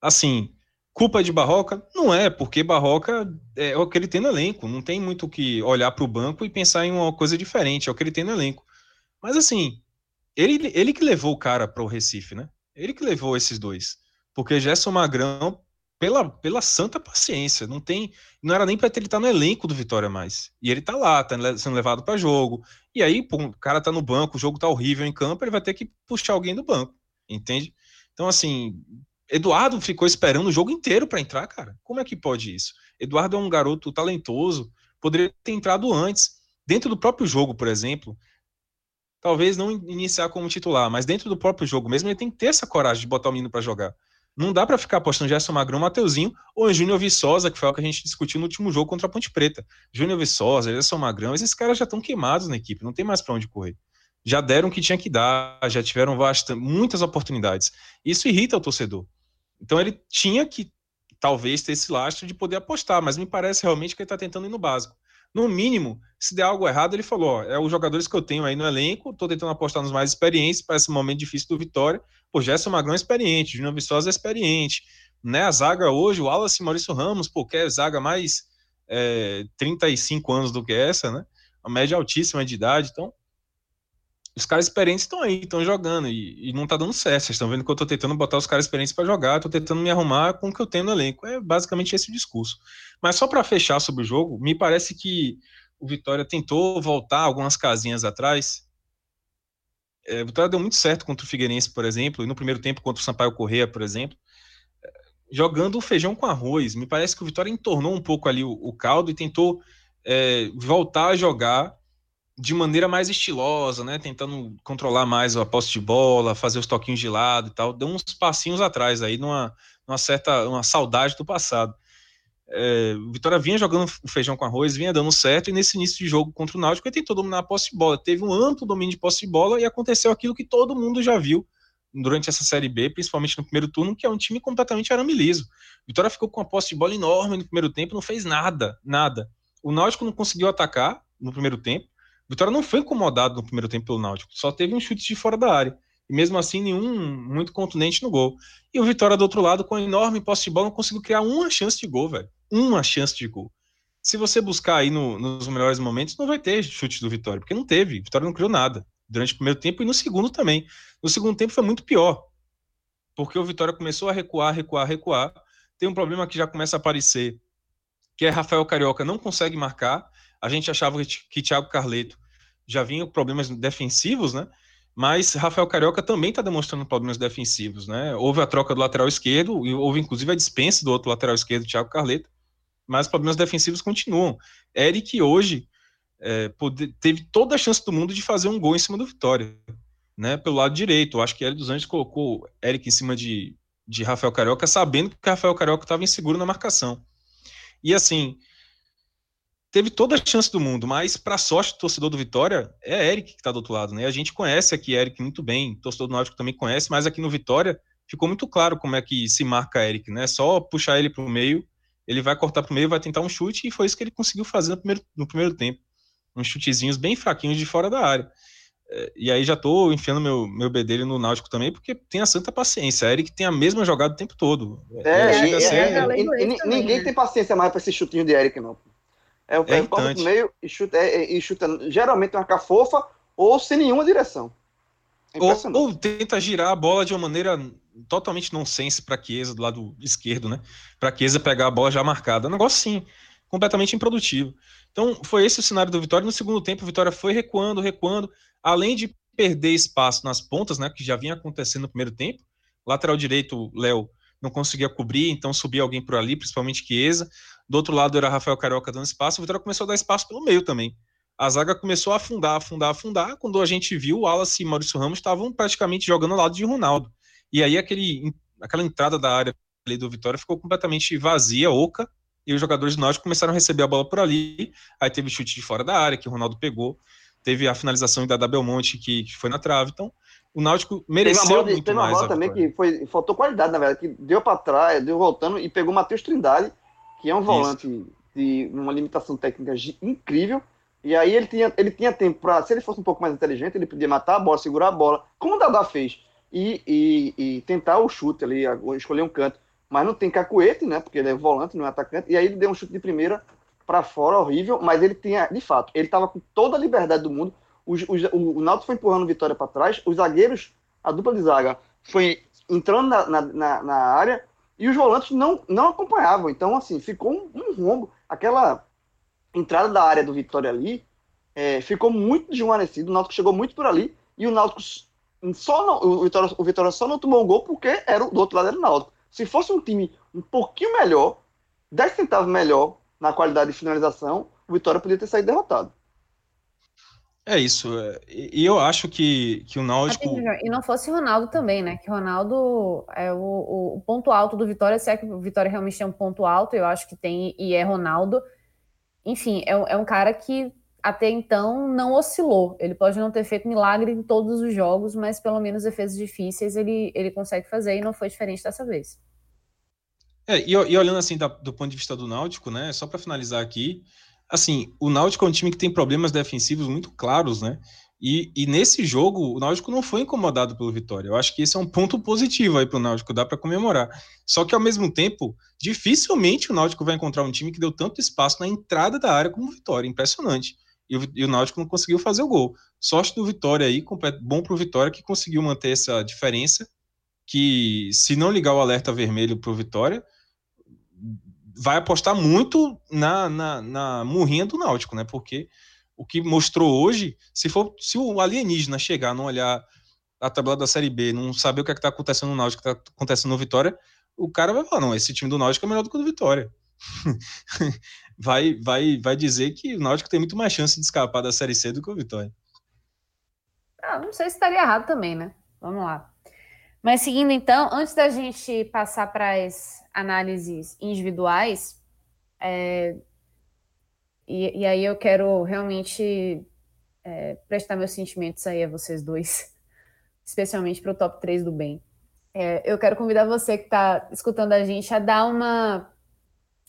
Assim, culpa de Barroca? Não é, porque Barroca é o que ele tem no elenco. Não tem muito que olhar para o banco e pensar em uma coisa diferente. É o que ele tem no elenco. Mas assim, ele, ele que levou o cara para o Recife, né? Ele que levou esses dois. Porque Gerson Magrão, pela, pela santa paciência, não tem. Não era nem para ele estar tá no elenco do Vitória mais. E ele tá lá, tá sendo levado para jogo. E aí, pô, o cara tá no banco, o jogo tá horrível em campo, ele vai ter que puxar alguém do banco. Entende? Então, assim, Eduardo ficou esperando o jogo inteiro para entrar, cara. Como é que pode isso? Eduardo é um garoto talentoso, poderia ter entrado antes. Dentro do próprio jogo, por exemplo, talvez não iniciar como titular, mas dentro do próprio jogo mesmo, ele tem que ter essa coragem de botar o menino para jogar. Não dá para ficar apostando Gerson Magrão, Mateuzinho ou Júnior Viçosa, que foi o que a gente discutiu no último jogo contra a Ponte Preta. Júnior Viçosa, Gerson Magrão, esses caras já estão queimados na equipe, não tem mais para onde correr. Já deram o que tinha que dar, já tiveram vasta, muitas oportunidades. Isso irrita o torcedor. Então ele tinha que talvez ter esse lastro de poder apostar, mas me parece realmente que ele está tentando ir no básico. No mínimo, se der algo errado, ele falou: ó, é os jogadores que eu tenho aí no elenco, estou tentando apostar nos mais experientes para esse momento difícil do Vitória. Pô, Gerson Magrão é experiente, Júnior Viçosa é experiente. Né, a zaga hoje, o Wallace Maurício Ramos, pô, quer zaga mais é, 35 anos do que essa, né? A média altíssima de idade, então os caras experientes estão aí, estão jogando e, e, não tá dando certo. Vocês estão vendo que eu tô tentando botar os caras experientes para jogar, tô tentando me arrumar com o que eu tenho no elenco. É basicamente esse o discurso. Mas só para fechar sobre o jogo, me parece que o Vitória tentou voltar algumas casinhas atrás. É, o Vitória deu muito certo contra o Figueirense, por exemplo, e no primeiro tempo contra o Sampaio Correia, por exemplo, jogando feijão com arroz. Me parece que o Vitória entornou um pouco ali o, o caldo e tentou é, voltar a jogar de maneira mais estilosa, né? Tentando controlar mais a posse de bola, fazer os toquinhos de lado e tal. Deu uns passinhos atrás aí, numa, numa certa uma saudade do passado. É, o Vitória vinha jogando o feijão com arroz, vinha dando certo, e nesse início de jogo contra o Náutico ele tentou dominar a posse de bola. Teve um amplo domínio de posse de bola e aconteceu aquilo que todo mundo já viu durante essa Série B, principalmente no primeiro turno, que é um time completamente arame liso. Vitória ficou com uma posse de bola enorme no primeiro tempo, não fez nada, nada. O Náutico não conseguiu atacar no primeiro tempo, Vitória não foi incomodado no primeiro tempo pelo Náutico, só teve um chute de fora da área. E mesmo assim, nenhum muito contundente no gol. E o Vitória, do outro lado, com enorme posse de bola, não conseguiu criar uma chance de gol, velho. Uma chance de gol. Se você buscar aí no, nos melhores momentos, não vai ter chute do Vitória, porque não teve. Vitória não criou nada durante o primeiro tempo e no segundo também. No segundo tempo foi muito pior, porque o Vitória começou a recuar, recuar, recuar. Tem um problema que já começa a aparecer, que é Rafael Carioca não consegue marcar a gente achava que Thiago Carleto já vinha com problemas defensivos, né? Mas Rafael Carioca também está demonstrando problemas defensivos, né? Houve a troca do lateral esquerdo, e houve inclusive a dispensa do outro lateral esquerdo, Thiago Carleto, mas problemas defensivos continuam. Eric hoje é, pode, teve toda a chance do mundo de fazer um gol em cima do Vitória, né? Pelo lado direito. Acho que Hélio dos Anjos colocou Eric em cima de, de Rafael Carioca, sabendo que Rafael Carioca estava inseguro na marcação. E assim, teve toda a chance do mundo, mas para sorte do torcedor do Vitória, é Eric que está do outro lado, né? A gente conhece aqui Eric muito bem, o torcedor do Náutico também conhece, mas aqui no Vitória ficou muito claro como é que se marca Eric, né? Só puxar ele para o meio, ele vai cortar para o meio, vai tentar um chute, e foi isso que ele conseguiu fazer no primeiro, no primeiro tempo. Uns chutezinhos bem fraquinhos de fora da área. É, e aí já tô enfiando meu, meu bedelho no Náutico também, porque tem a santa paciência. A Eric tem a mesma jogada o tempo todo.
É, é, é, é, ninguém tem paciência mais para esse chutinho de Eric, não. É, o é corta pro meio e chuta, é, é, e chuta geralmente uma cafofa ou sem nenhuma direção.
É ou, ou, tenta girar a bola de uma maneira totalmente nonsense para Chiesa do lado esquerdo, né? Para Chiesa pegar a bola já marcada. Um negócio sim, completamente improdutivo. Então, foi esse o cenário do Vitória. No segundo tempo, o Vitória foi recuando, recuando, além de perder espaço nas pontas, né, que já vinha acontecendo no primeiro tempo. Lateral direito, Léo não conseguia cobrir, então subia alguém por ali, principalmente Chiesa. Do outro lado era Rafael Carioca dando espaço, o Vitória começou a dar espaço pelo meio também. A zaga começou a afundar, afundar, afundar. Quando a gente viu, o Wallace e Maurício Ramos estavam praticamente jogando ao lado de Ronaldo. E aí aquele, aquela entrada da área do Vitória ficou completamente vazia, oca, e os jogadores do Náutico começaram a receber a bola por ali. Aí teve chute de fora da área, que o Ronaldo pegou. Teve a finalização da Belmonte, que, foi na trave. Então, o Náutico mereceu teve uma bola, muito teve
uma bola também que foi, faltou qualidade, na verdade, que deu para trás, deu voltando e pegou o Matheus Trindade que é um volante Isso. de uma limitação técnica incrível. E aí ele tinha, ele tinha tempo para, se ele fosse um pouco mais inteligente, ele podia matar a bola, segurar a bola, como o Dadá fez, e, e, e tentar o chute ali, escolher um canto. mas não tem cacuete, né? Porque ele é volante, não é atacante. E aí ele deu um chute de primeira para fora, horrível, mas ele tinha, de fato, ele estava com toda a liberdade do mundo. O, o, o Náutico foi empurrando Vitória para trás, os zagueiros, a dupla de zaga, foi entrando na, na, na, área e os volantes não, não acompanhavam. Então, assim, ficou um, um rombo. Aquela entrada da área do Vitória ali é, ficou muito desguarnecido. O Náutico chegou muito por ali e o Náutico só não, o, Vitória, o Vitória só não tomou um gol porque era do outro lado era o Náutico. Se fosse um time um pouquinho melhor, 10 centavos melhor na qualidade de finalização, o Vitória poderia ter saído derrotado.
É isso. É, e eu acho que, que o Náutico.
E não fosse Ronaldo também, né? Que Ronaldo é o, o, ponto alto do Vitória, se é que o Vitória realmente tem um ponto alto, eu acho que tem, e é Ronaldo. Enfim, é, é um cara que até então não oscilou. Ele pode não ter feito milagre em todos os jogos, mas pelo menos defesas difíceis ele, ele consegue fazer e não foi diferente dessa vez.
É, e, e olhando assim da, do ponto de vista do Náutico, né? Só para finalizar aqui, assim, o Náutico é um time que tem problemas defensivos muito claros, né? E, e, nesse jogo, o Náutico não foi incomodado pelo Vitória. Eu acho que esse é um ponto positivo aí para o Náutico, dá para comemorar. Só que, ao mesmo tempo, dificilmente o Náutico vai encontrar um time que deu tanto espaço na entrada da área como o Vitória. Impressionante. E o, e o Náutico não conseguiu fazer o gol. Sorte do Vitória aí, bom para o Vitória que conseguiu manter essa diferença. Que se não ligar o alerta vermelho para o Vitória, vai apostar muito na, na, na murrinha do Náutico, né? Porque o que mostrou hoje, se for se o alienígena chegar, não olhar a tabela da Série B, não saber o que é está acontecendo no Náutico, o que está acontecendo no Vitória, o cara vai falar, não, esse time do Náutico é melhor do que o do Vitória. vai, vai, vai dizer que o Náutico tem muito mais chance de escapar da Série C do que o Vitória.
Ah, não sei se estaria errado também, né? Vamos lá. Mas seguindo então, antes da gente passar para as análises individuais, é, e, e, aí eu quero realmente é, prestar meus sentimentos aí a vocês dois, especialmente para o top 3 do bem. É, eu quero convidar você que está escutando a gente a dar uma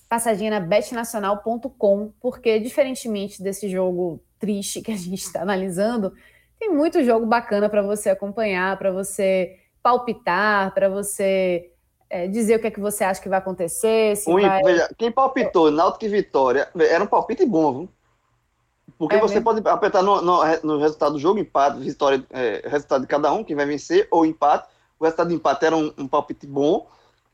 passadinha na betnacional.com, porque diferentemente desse jogo triste que a gente está analisando, tem muito jogo bacana para você acompanhar, para você palpitar, para você é, dizer o que é que você acha que vai acontecer.
vai... Veja, quem palpitou Náutico e Vitória, era um palpite bom, viu? Porque é você mesmo? pode apertar no, no, no, resultado do jogo, empate, vitória, é, resultado de cada um, quem vai vencer, ou empate. O resultado de empate era um, um palpite bom.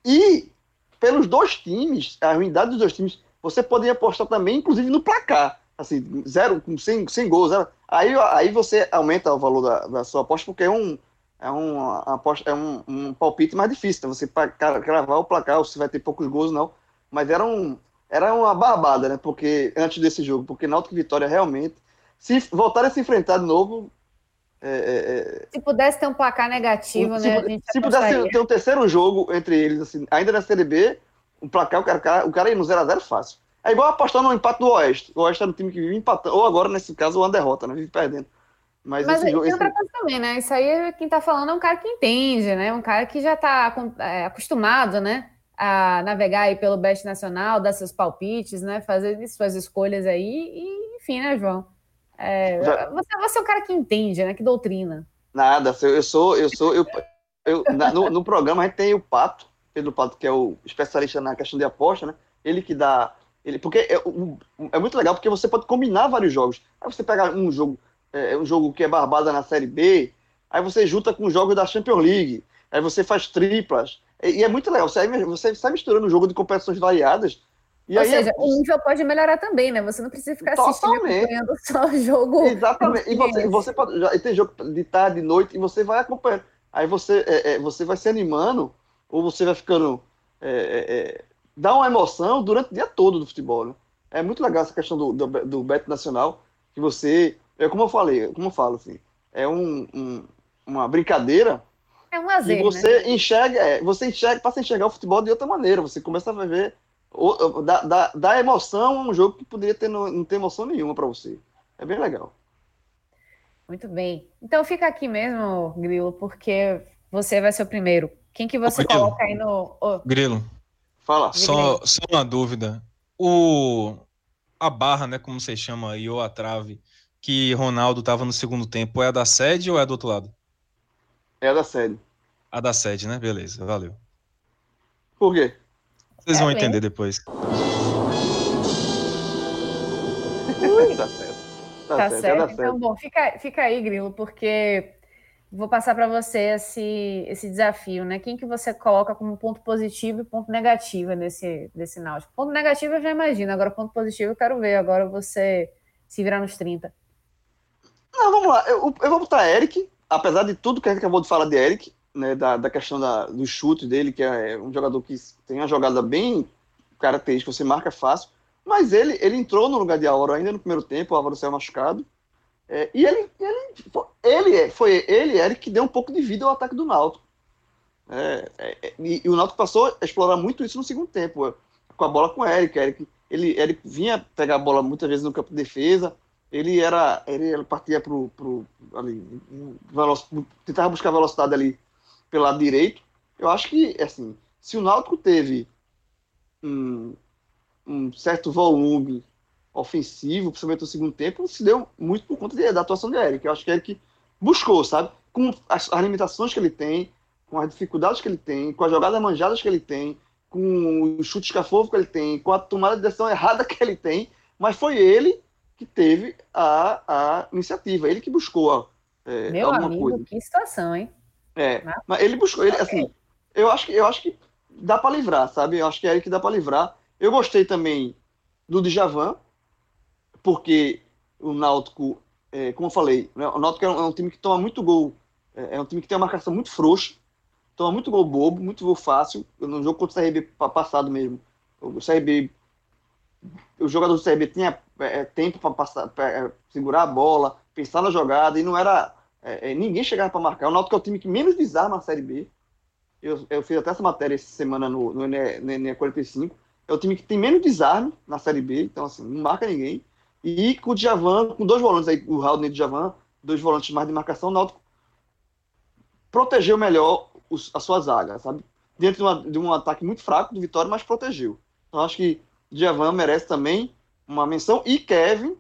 E pelos dois times, a ruindade dos dois times, você poderia apostar também, inclusive, no placar. Assim, zero, com 100, 100 gols. Zero. Aí, aí você aumenta o valor da, da sua aposta, porque é um, é um, aposta, é um, um palpite mais difícil. Né? Você cravar o placar, se vai ter poucos gols, não. Mas era, um, era uma barbada, né? Porque, antes desse jogo, porque Náutico e Vitória realmente, se voltarem a se enfrentar de novo. É, é,
é se pudesse ter um placar negativo,
se,
né?
Se, pudesse ter um terceiro jogo entre eles, assim, ainda na Série B, o placar, o cara, o cara ia no 0x0 fácil. É igual apostar no empate do Oeste. O Oeste era um time que vive empatando, ou agora, nesse caso, uma derrota, né? Vive perdendo.
Mas, Mas esse, tem outra coisa também, né? Isso aí, quem tá falando é um cara que entende, né? Um cara que já tá é, acostumado, né? A navegar aí pelo Best Nacional, dar seus palpites, né? Fazer suas escolhas aí, e, enfim, né, João? É, você, você é um cara que entende, né? Que doutrina.
Nada, eu sou, eu sou, eu, eu no, no, programa a gente tem o Pato, Pedro Pato, que é o especialista na questão de aposta, né? Ele que dá. Ele, porque é, é muito legal, porque você pode combinar vários jogos. Aí você pega um jogo é, é, um jogo que é barbada na Série B, aí você junta com os jogos da Champions League, aí você faz triplas, e, e é muito legal, você, você está misturando um jogo de competições variadas,
e Ou aí, seja, é... o nível pode melhorar também, né? Você não precisa ficar Totalmente. assistindo só o jogo.
Exatamente. E você, você pode. Já, tem jogo de tarde, de noite, e você vai acompanhando. Aí você, é, é, você vai se animando, ou você vai ficando. Dá uma emoção durante o dia todo do futebol. Né? É muito legal essa questão do, do, do Beto Nacional, que você é como eu falei, como eu falo assim, é um, um uma brincadeira.
É um lazer,
e você
né?
enxerga, é, você enxerga, passa a enxergar o futebol de outra maneira. Você começa a ver dá, dá, dá emoção a um jogo que poderia ter não, não ter emoção nenhuma para você. É bem legal.
Muito bem. Então fica aqui mesmo, Grilo, porque você vai ser o primeiro. Quem que você Ô, coloca aí no. Oh.
Grilo.
Fala.
Só, só uma dúvida. O a barra, né, como você chama aí, ou a trave, que Ronaldo estava no segundo tempo é a da sede ou é a do outro lado?
É a da sede.
A da sede, né? Beleza, valeu.
Por quê?
Vocês é vão entender depois.
tá certo. Tá, tá certo. certo. Então, bom, fica, fica aí, Grilo, porque vou passar para você esse, esse desafio, né? Quem que você coloca como ponto positivo e ponto negativo nesse, desse Náutico? Ponto negativo eu já imagino, agora ponto positivo eu quero ver, agora você se virar nos 30.
Não, vamos lá, eu, eu vou botar Eric, apesar de tudo que a gente acabou de falar de Eric, né, da, da questão da, do chute dele, que é um jogador que tem uma jogada bem característica, você marca fácil, mas ele, ele entrou no lugar de Álvaro ainda no primeiro tempo, o Álvaro saiu machucado, é, e ele, ele, ele foi ele, Eric, que deu um pouco de vida ao ataque do Náutico. É, é, é, e, e, o Náutico passou a explorar muito isso no segundo tempo, com a bola com o Eric. Eric ele, ele vinha pegar a bola muitas vezes no campo de defesa, ele era ele, partia pro, pro ali, tentava buscar velocidade ali pelo lado direito. Eu acho que, assim, se o Náutico teve um, um certo volume ofensivo, principalmente no segundo tempo, se deu muito por conta de, da atuação de Eric. Eu acho que Eric buscou, sabe? Com as, as, limitações que ele tem, com as dificuldades que ele tem, com as jogadas manjadas que ele tem, com os chutes cafofo que ele tem, com a tomada de decisão errada que ele tem, mas foi ele que teve a, a iniciativa, ele que buscou
é, Meu amigo, coisa. que situação, hein?
É, né? mas ele buscou, ele, assim, eu acho que, eu acho que dá para livrar, sabe? Eu acho que é ele que dá para livrar. Eu gostei também do Djavan, porque o Náutico, é, como eu falei, né, o Náutico é um, é um, time que toma muito gol, é, é, um time que tem uma marcação muito frouxa, toma muito gol bobo, muito gol fácil. No jogo contra o CRB passado mesmo, o CRB, o jogador do CRB tinha é, tempo para segurar a bola, pensar na jogada, e não era é, é, ninguém chegava para marcar. O Náutico é o time que menos desarma a Série B. Eu, eu fiz até essa matéria essa semana no, no, no 45. É o time que tem menos desarme na Série B, então assim, não marca ninguém. E com o Djavan, com dois volantes aí, o Raul e o Djavan, dois volantes mais de marcação, o Náutico protegeu melhor os, a sua zaga, sabe? Dentro de, uma, de, um ataque muito fraco do Vitória, mas protegeu. Então acho que Djavan merece também uma menção e Kevin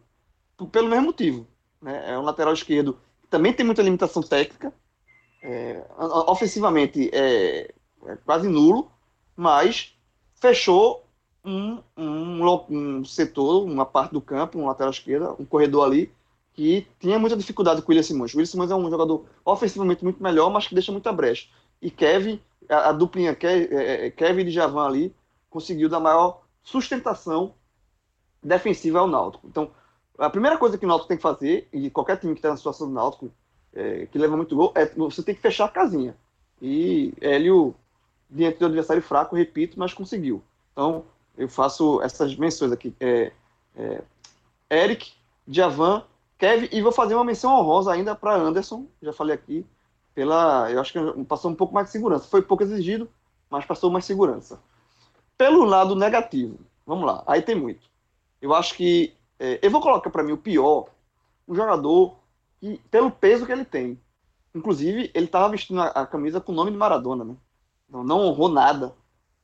pelo mesmo motivo. Né? É um lateral esquerdo também tem muita limitação técnica. É, ofensivamente é, é, quase nulo, mas fechou um, um, um, setor, uma parte do campo, um lateral esquerda, um corredor ali, que tinha muita dificuldade com o William Simões. O William Simões é um jogador ofensivamente muito melhor, mas que deixa muita brecha. E Kevin, a, a duplinha é, é, Kevin e Javan ali, conseguiu dar maior sustentação defensiva ao Náutico. Então, a primeira coisa que o Náutico tem que fazer, e qualquer time que está na situação do Náutico, é, que leva muito gol, é você tem que fechar a casinha. E Hélio, diante do adversário fraco, repito, mas conseguiu. Então, eu faço essas menções aqui. É, é, Eric, Javan, Kevin, e vou fazer uma menção honrosa ainda para Anderson, já falei aqui, pela, eu acho que passou um pouco mais de segurança. Foi pouco exigido, mas passou mais segurança. Pelo lado negativo, vamos lá, aí tem muito. Eu acho que é, eu vou colocar para mim o pior, um jogador que, pelo peso que ele tem. Inclusive, ele estava vestindo a, a, camisa com o nome de Maradona, né? Não, não, honrou nada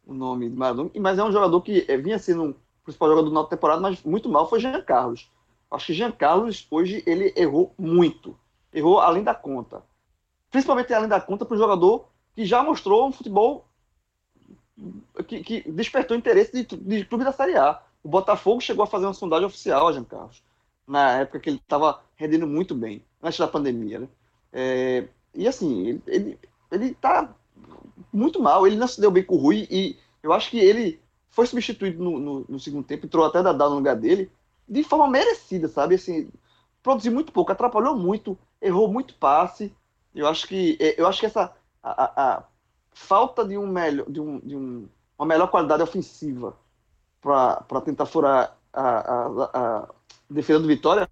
o nome de Maradona, mas é um jogador que é, vinha sendo um principal jogador do nossa temporada, mas muito mal foi Jean Carlos. Acho que Jean Carlos, hoje, ele errou muito. Errou além da conta. Principalmente além da conta para um jogador que já mostrou um futebol que, que despertou interesse de, de clube da Série A. O Botafogo chegou a fazer uma sondagem oficial a Jean Carlos, na época que ele estava rendendo muito bem, antes da pandemia. Né? É, e assim, ele, ele, ele tá muito mal, ele não se deu bem com o Rui, e eu acho que ele foi substituído no, no, no segundo tempo, entrou até da no lugar dele, de forma merecida, sabe? Assim, produziu muito pouco, atrapalhou muito, errou muito passe. Eu acho que, é, eu acho que essa a, a falta de um melhor, de, um, de um, uma melhor qualidade ofensiva para tentar furar a, a, a, defesa do Vitória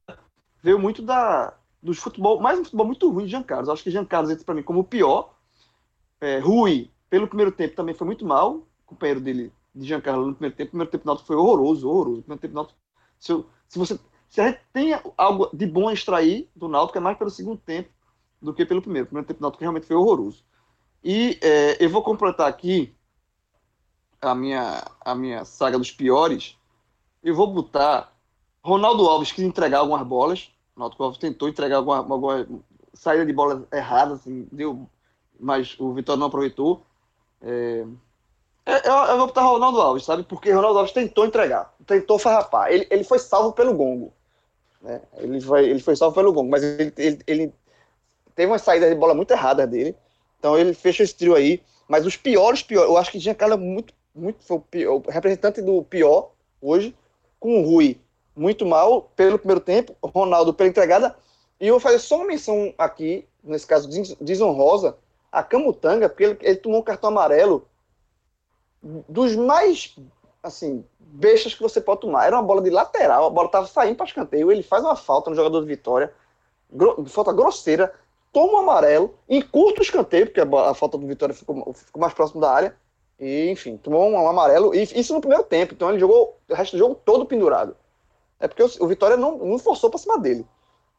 veio muito da do futebol, mais um futebol muito ruim de Jean Carlos. Acho que Jean Carlos entra para mim como o pior. É, Rui, pelo primeiro tempo, também foi muito mal. O companheiro dele, de Jean Carlos, no primeiro tempo. O primeiro tempo do foi horroroso, horroroso. O primeiro tempo do se, eu, se você se a gente tem algo de bom a extrair do Náutico, é mais pelo segundo tempo do que pelo primeiro. O primeiro tempo Náutico realmente foi horroroso. E é, eu vou completar aqui a minha, a minha saga dos piores, eu vou botar Ronaldo Alves quis entregar algumas bolas. Ronaldo Alves tentou entregar alguma, alguma saída de bola errada, assim, deu, mas o Vitória não aproveitou. É, É, eu, eu vou botar Ronaldo Alves, sabe? Porque Ronaldo Alves tentou entregar, tentou farrapar. Ele, ele foi salvo pelo gongo. Né? Ele, foi, ele foi salvo pelo gongo, mas ele, ele, ele teve uma saída de bola muito errada dele. Então ele fecha esse trio aí. Mas os piores, pior, eu acho que Giancarlo é muito, muito foi o, pior, o representante do pior hoje, com o Rui muito mal pelo primeiro tempo, Ronaldo pela entregada. E eu vou fazer só uma menção aqui, nesse caso desonrosa, a Camutanga, porque ele, ele tomou um cartão amarelo dos mais, assim, bestas que você pode tomar. Era uma bola de lateral, a bola estava saindo para escanteio, ele faz uma falta no jogador de Vitória, gro falta grosseira, toma um amarelo, encurta o escanteio, porque a, a falta do Vitória ficou, ficou, mais próximo da área, e enfim, tomou um, um, amarelo, e isso no primeiro tempo, então ele jogou o resto do jogo todo pendurado. É porque o, o Vitória não, não forçou para cima dele,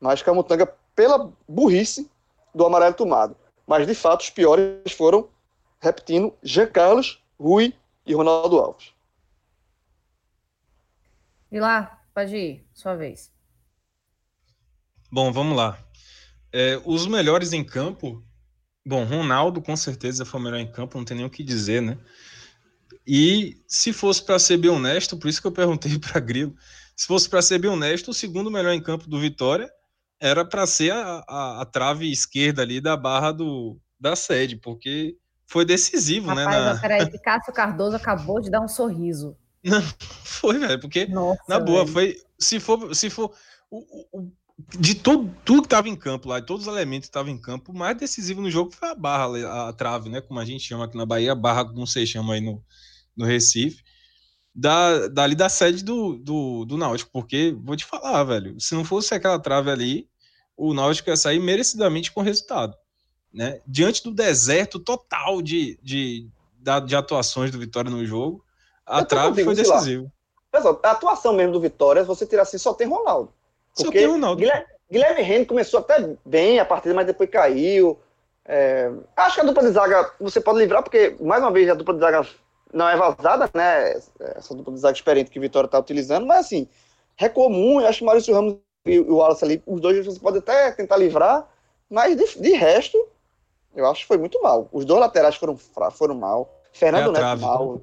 mas Camutanga, pela burrice do amarelo tomado. Mas de fato, os piores foram, repetindo, Jean Carlos, Rui e Ronaldo Alves.
E lá, pode ir, sua vez.
Bom, vamos lá. É, os melhores em campo, bom, Ronaldo com certeza foi o melhor em campo, não tem nem o que dizer, né? E se fosse para ser bem honesto, por isso que eu perguntei para Grilo, se fosse para ser bem honesto, o segundo melhor em campo do Vitória era para ser a, a, a, trave esquerda ali da barra do, da sede, porque foi decisivo,
né,
Rapaz,
né? Na... Peraí, Cássio Cardoso acabou de dar um sorriso.
Não, foi, velho, porque Nossa, na boa, velho. foi. Se for, se for o, o, de todo, tudo que estava em campo lá, de todos os elementos que estavam em campo, o mais decisivo no jogo foi a barra, a trave, né? Como a gente chama aqui na Bahia, a barra, como vocês chamam aí no, no Recife, da, dali da sede do, do, do Náutico, porque vou te falar, velho, se não fosse aquela trave ali, o Náutico ia sair merecidamente com resultado. Né? Diante do deserto total de, de, de, de atuações do Vitória no jogo, a trave foi decisiva.
A atuação mesmo do Vitória, se você tirar assim, só tem Ronaldo. Porque tem Ronaldo. Guilherme, Guilherme começou até bem a partida, mas depois caiu. É, acho que a dupla de zaga você pode livrar, porque, mais uma vez, a dupla de zaga não é vazada, né? Essa dupla de zaga experiente que o Vitória está utilizando, mas assim, recuou muito. Acho que o Maurício Ramos e o Wallace ali, os dois você pode até tentar livrar, mas de, de resto, eu acho que foi muito mal. Os dois laterais foram, foram mal. Fernando é Neto mal.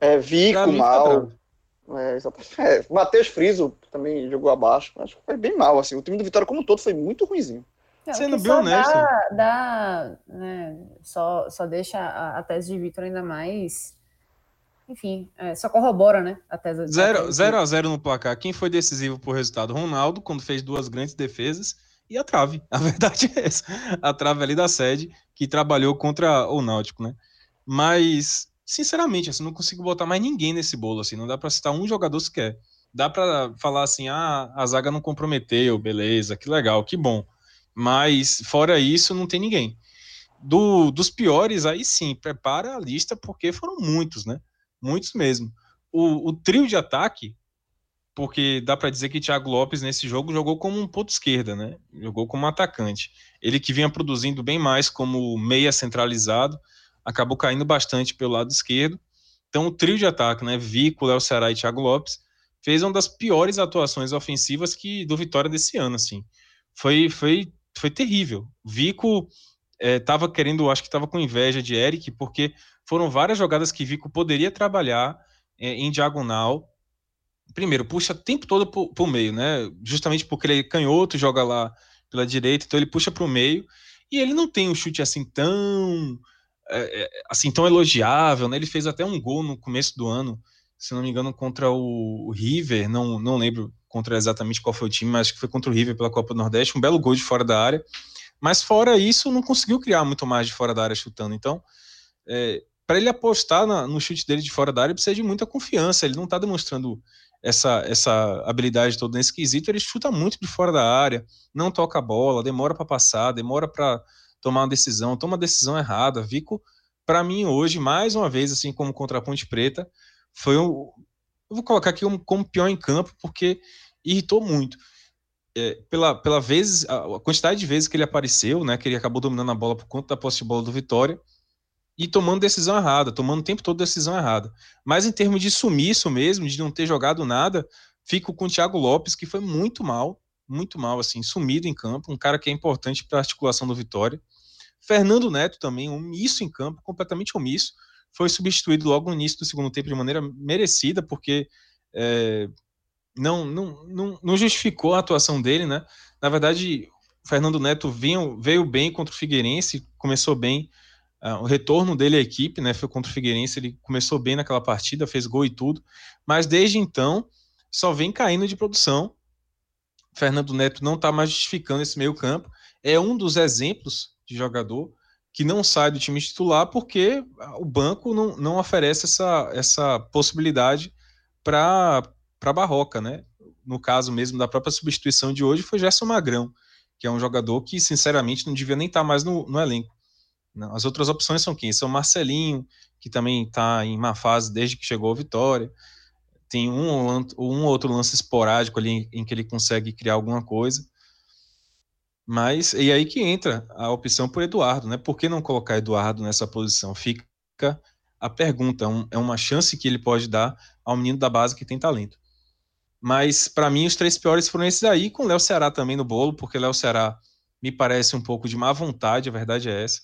É, Vico mal. É, é, Matheus Friso também jogou abaixo. Acho que foi bem mal. Assim. O time do Vitória como um todo foi muito ruimzinho.
É, Sendo bem honesto. Dá, dá né, só, só deixa a, a tese de Vitor ainda mais. Enfim, é, só corrobora, né? A tese
0 a 0 no placar. Quem foi decisivo por resultado? Ronaldo, quando fez duas grandes defesas, e a trave. A verdade é essa. A trave ali da sede, que trabalhou contra o Náutico, né? Mas sinceramente, assim, não consigo botar mais ninguém nesse bolo, assim, não dá para citar um jogador sequer. Dá para falar assim, ah, a zaga não comprometeu, beleza, que legal, que bom. Mas fora isso, não tem ninguém. Do, dos piores, aí sim, prepara a lista, porque foram muitos, né? Muitos mesmo. O, o trio de ataque, porque dá para dizer que Thiago Lopes nesse jogo jogou como um ponto esquerda, né? Jogou como atacante. Ele que vinha produzindo bem mais como meia centralizado, acabou caindo bastante pelo lado esquerdo. Então, o trio de ataque, né, Vico, Léo Ceará e Thiago Lopes, fez uma das piores atuações ofensivas que do Vitória desse ano, assim. Foi, foi, foi terrível. Vico estava é, querendo, acho que estava com inveja de Eric, porque foram várias jogadas que Vico poderia trabalhar é, em diagonal. Primeiro, puxa o tempo todo para o meio, né? Justamente porque ele é canhoto, joga lá pela direita, então ele puxa para o meio. E ele não tem um chute assim tão é, é, assim tão elogiável, né? Ele fez até um gol no começo do ano, se não me engano, contra o River, não, não lembro contra exatamente qual foi o time, mas acho que foi contra o River pela Copa do Nordeste, um belo gol de fora da área. Mas fora isso, não conseguiu criar muito mais de fora da área chutando. Então, é, para ele apostar na, no chute dele de fora da área, precisa de muita confiança. Ele não está demonstrando essa, essa habilidade toda nesse quesito. Ele chuta muito de fora da área, não toca a bola, demora para passar, demora para tomar uma decisão, toma uma decisão errada. Vico, para mim, hoje, mais uma vez, assim como contra a Ponte Preta, foi um. Eu vou colocar aqui um, como pior em campo, porque irritou muito. É, pela, pela vez, a quantidade de vezes que ele apareceu, né, que ele acabou dominando a bola por conta da posse de bola do Vitória, e tomando decisão errada, tomando o tempo todo decisão errada. Mas em termos de sumiço mesmo, de não ter jogado nada, fico com o Thiago Lopes, que foi muito mal, muito mal, assim, sumido em campo, um cara que é importante para a articulação do Vitória. Fernando Neto também, omisso em campo, completamente omisso. foi substituído logo no início do segundo tempo de maneira merecida, porque é, não, não, não, não, justificou a atuação dele, né? Na verdade, o Fernando Neto veio, veio bem contra o Figueirense, começou bem. Uh, o retorno dele à equipe, né? Foi contra o Figueirense, ele começou bem naquela partida, fez gol e tudo, mas desde então só vem caindo de produção. Fernando Neto não está mais justificando esse meio campo. É um dos exemplos de jogador que não sai do time titular porque o banco não, não oferece essa, essa possibilidade para a Barroca, né? No caso mesmo da própria substituição de hoje foi Gerson Magrão, que é um jogador que, sinceramente, não devia nem estar tá mais no, no elenco. As outras opções são quem? São Marcelinho, que também está em má fase desde que chegou a Vitória. Tem um, um outro lance esporádico ali em, que ele consegue criar alguma coisa. Mas, e aí que entra a opção por Eduardo, né? Por que não colocar Eduardo nessa posição? Fica a pergunta, é, é uma chance que ele pode dar ao menino da base que tem talento. Mas, para mim, os três piores foram esses aí, com Léo Ceará também no bolo, porque Léo Ceará me parece um pouco de má vontade, a verdade é essa.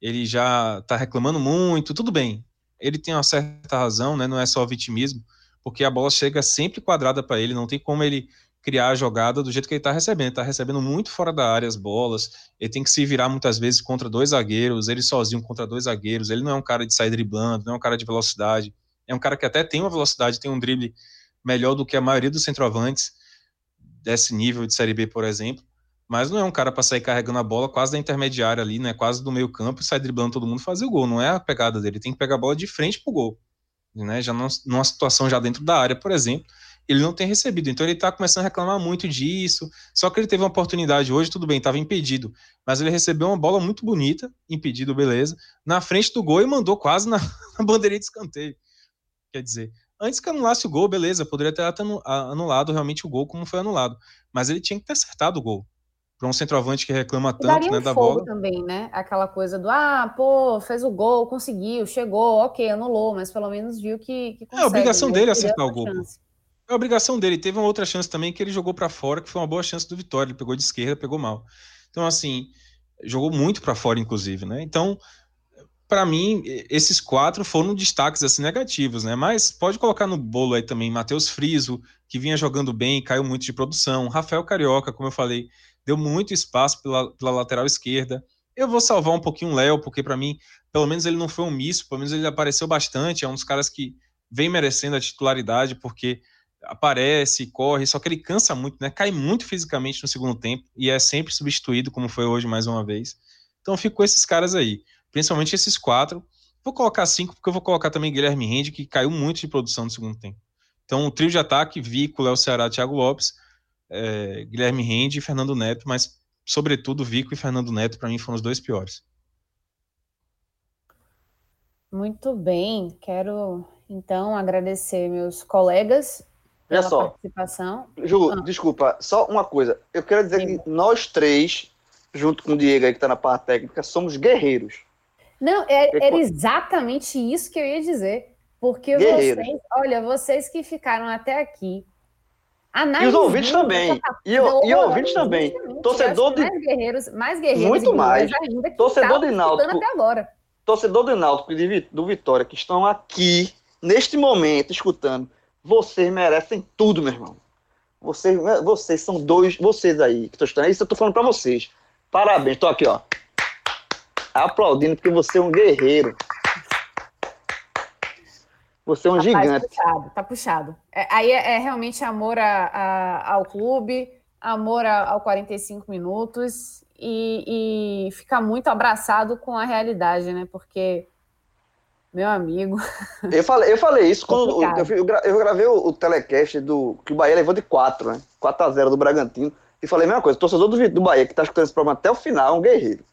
Ele já tá reclamando muito, tudo bem. Ele tem uma certa razão, né? Não é só vitimismo, porque a bola chega sempre quadrada para ele, não tem como ele criar a jogada do jeito que ele está recebendo. Está recebendo muito fora da área as bolas, ele tem que se virar muitas vezes contra dois zagueiros, ele sozinho contra dois zagueiros. Ele não é um cara de sair driblando, não é um cara de velocidade. É um cara que até tem uma velocidade, tem um drible melhor do que a maioria dos centroavantes desse nível de Série B, por exemplo. Mas não é um cara para sair carregando a bola quase da intermediária ali, né? Quase do meio campo sair driblando todo mundo fazer o gol. Não é a pegada dele. Ele tem que pegar a bola de frente pro gol. Né? Já numa situação já dentro da área, por exemplo ele não tem recebido. Então ele está começando a reclamar muito disso. Só que ele teve uma oportunidade hoje, tudo bem, estava impedido. Mas ele recebeu uma bola muito bonita, impedido, beleza, na frente do gol e mandou quase na, na bandeirinha de escanteio. Quer dizer, antes que anulasse o gol, beleza, poderia ter anulado realmente o gol como foi anulado. Mas ele tinha que ter acertado o gol. Para um centroavante que reclama tanto né, um da bola.
também, né? Aquela coisa do ah, pô, fez o gol, conseguiu, chegou, ok, anulou, mas pelo menos viu que, que
consegue. É a obrigação dele acertar o gol. Chance. É obrigação dele. Teve uma outra chance também que ele jogou para fora, que foi uma boa chance do Vitória. Ele pegou de esquerda, pegou mal. Então, assim, jogou muito para fora, inclusive, né? Então, para mim, esses quatro foram destaques assim negativos, né? Mas pode colocar no bolo aí também Matheus Friso, que vinha jogando bem, caiu muito de produção. Rafael Carioca, como eu falei, deu muito espaço pela, pela lateral esquerda. Eu vou salvar um pouquinho o Léo, porque para mim, pelo menos ele não foi um misso, pelo menos ele apareceu bastante. É um dos caras que vem merecendo a titularidade, porque aparece, corre, só que ele cansa muito, né? Cai muito fisicamente no segundo tempo e é sempre substituído, como foi hoje mais uma vez. Então fico com esses caras aí, principalmente esses quatro. Vou colocar cinco, porque eu vou colocar também Guilherme Rende, que caiu muito de produção no segundo tempo. Então, o trio de ataque, Vico, Léo Ceará, Thiago Lopes, é, Guilherme Rende e Fernando Neto, mas, sobretudo, Vico e Fernando Neto, para mim, foram os dois piores.
Muito bem, quero então agradecer meus colegas
Olha só. Participação. Ju, ah. desculpa, só uma coisa. Eu quero dizer Sim. que nós três, junto com o Diego aí que está na parte técnica, somos guerreiros.
Não, é, era exatamente isso que eu ia dizer. Porque guerreiros. vocês, olha, vocês que ficaram até aqui.
E os ouvintes também. E, o, e ouvintes também. Torcedor de.
Mais guerreiros, mais guerreiros.
Muito mais. Ainda, torcedor de Náutico.
Até agora.
Torcedor de Náutico do Vitória, que estão aqui, neste momento, escutando vocês merecem tudo, meu irmão. Vocês, vocês são dois, vocês aí que estão estudando. Isso eu tô falando para vocês. Parabéns, tô aqui, ó. Aplaudindo porque você é um guerreiro. Você é um Rapaz, gigante.
Tá puxado, tá puxado. É, aí é, é, realmente amor a, a, ao clube, amor a, ao 45 minutos e, e ficar muito abraçado com a realidade, né? Porque meu amigo.
Eu falei, eu falei isso quando eu, eu, gravei o, o, telecast do que o Bahia levou de 4, né? 4 a 0 do Bragantino. E falei a mesma coisa, torcedor do, do Bahia que tá escutando esse programa até o final é um guerreiro.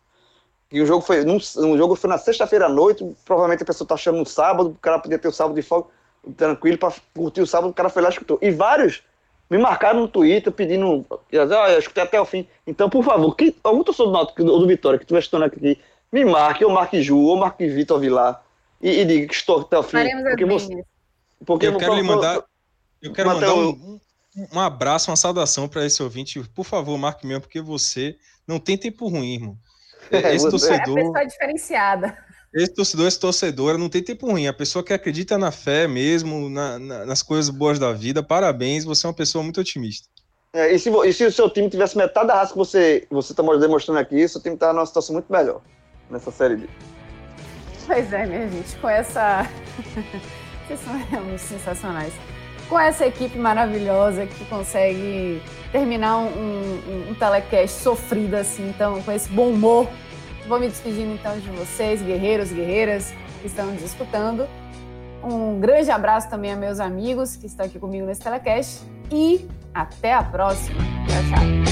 E o jogo foi, num, um jogo foi na sexta-feira à noite, provavelmente a pessoa tá achando no sábado, o cara podia ter o sábado de folga tranquilo para curtir o sábado, o cara foi lá e escutou. E vários me marcaram no Twitter pedindo, ah, eu escutei até o fim. Então, por favor, que, algum torcedor do Náutico ou do Vitória que estiver escutando aqui, me marque, ou marque Ju, ou marque Vitor Vilar e, e diga que estou até o fim. Porque você,
porque eu quero lhe mandar. Eu quero mandar um, um abraço, uma saudação para esse ouvinte. Por favor, marque mesmo, porque você não tem tempo ruim, irmão.
É, esse torcedor. É a pessoa diferenciada.
esse torcedor, esse torcedora, não tem tempo ruim. A pessoa que acredita na fé mesmo, na, na, nas coisas boas da vida, parabéns, você é uma pessoa muito otimista.
É, e, se, e, se, o seu time tivesse metade da raça que você está demonstrando aqui, seu time está numa situação muito melhor nessa série B.
Pois é, minha gente, com essa. Vocês são realmente sensacionais com essa equipe maravilhosa que consegue terminar um, um, um telecast sofrido assim, então, com esse bom humor. Vou me despedindo então de vocês, guerreiros, guerreiras que estão nos escutando. Um grande abraço também a meus amigos que estão aqui comigo nesse telecast e até a próxima. Tchau, tchau.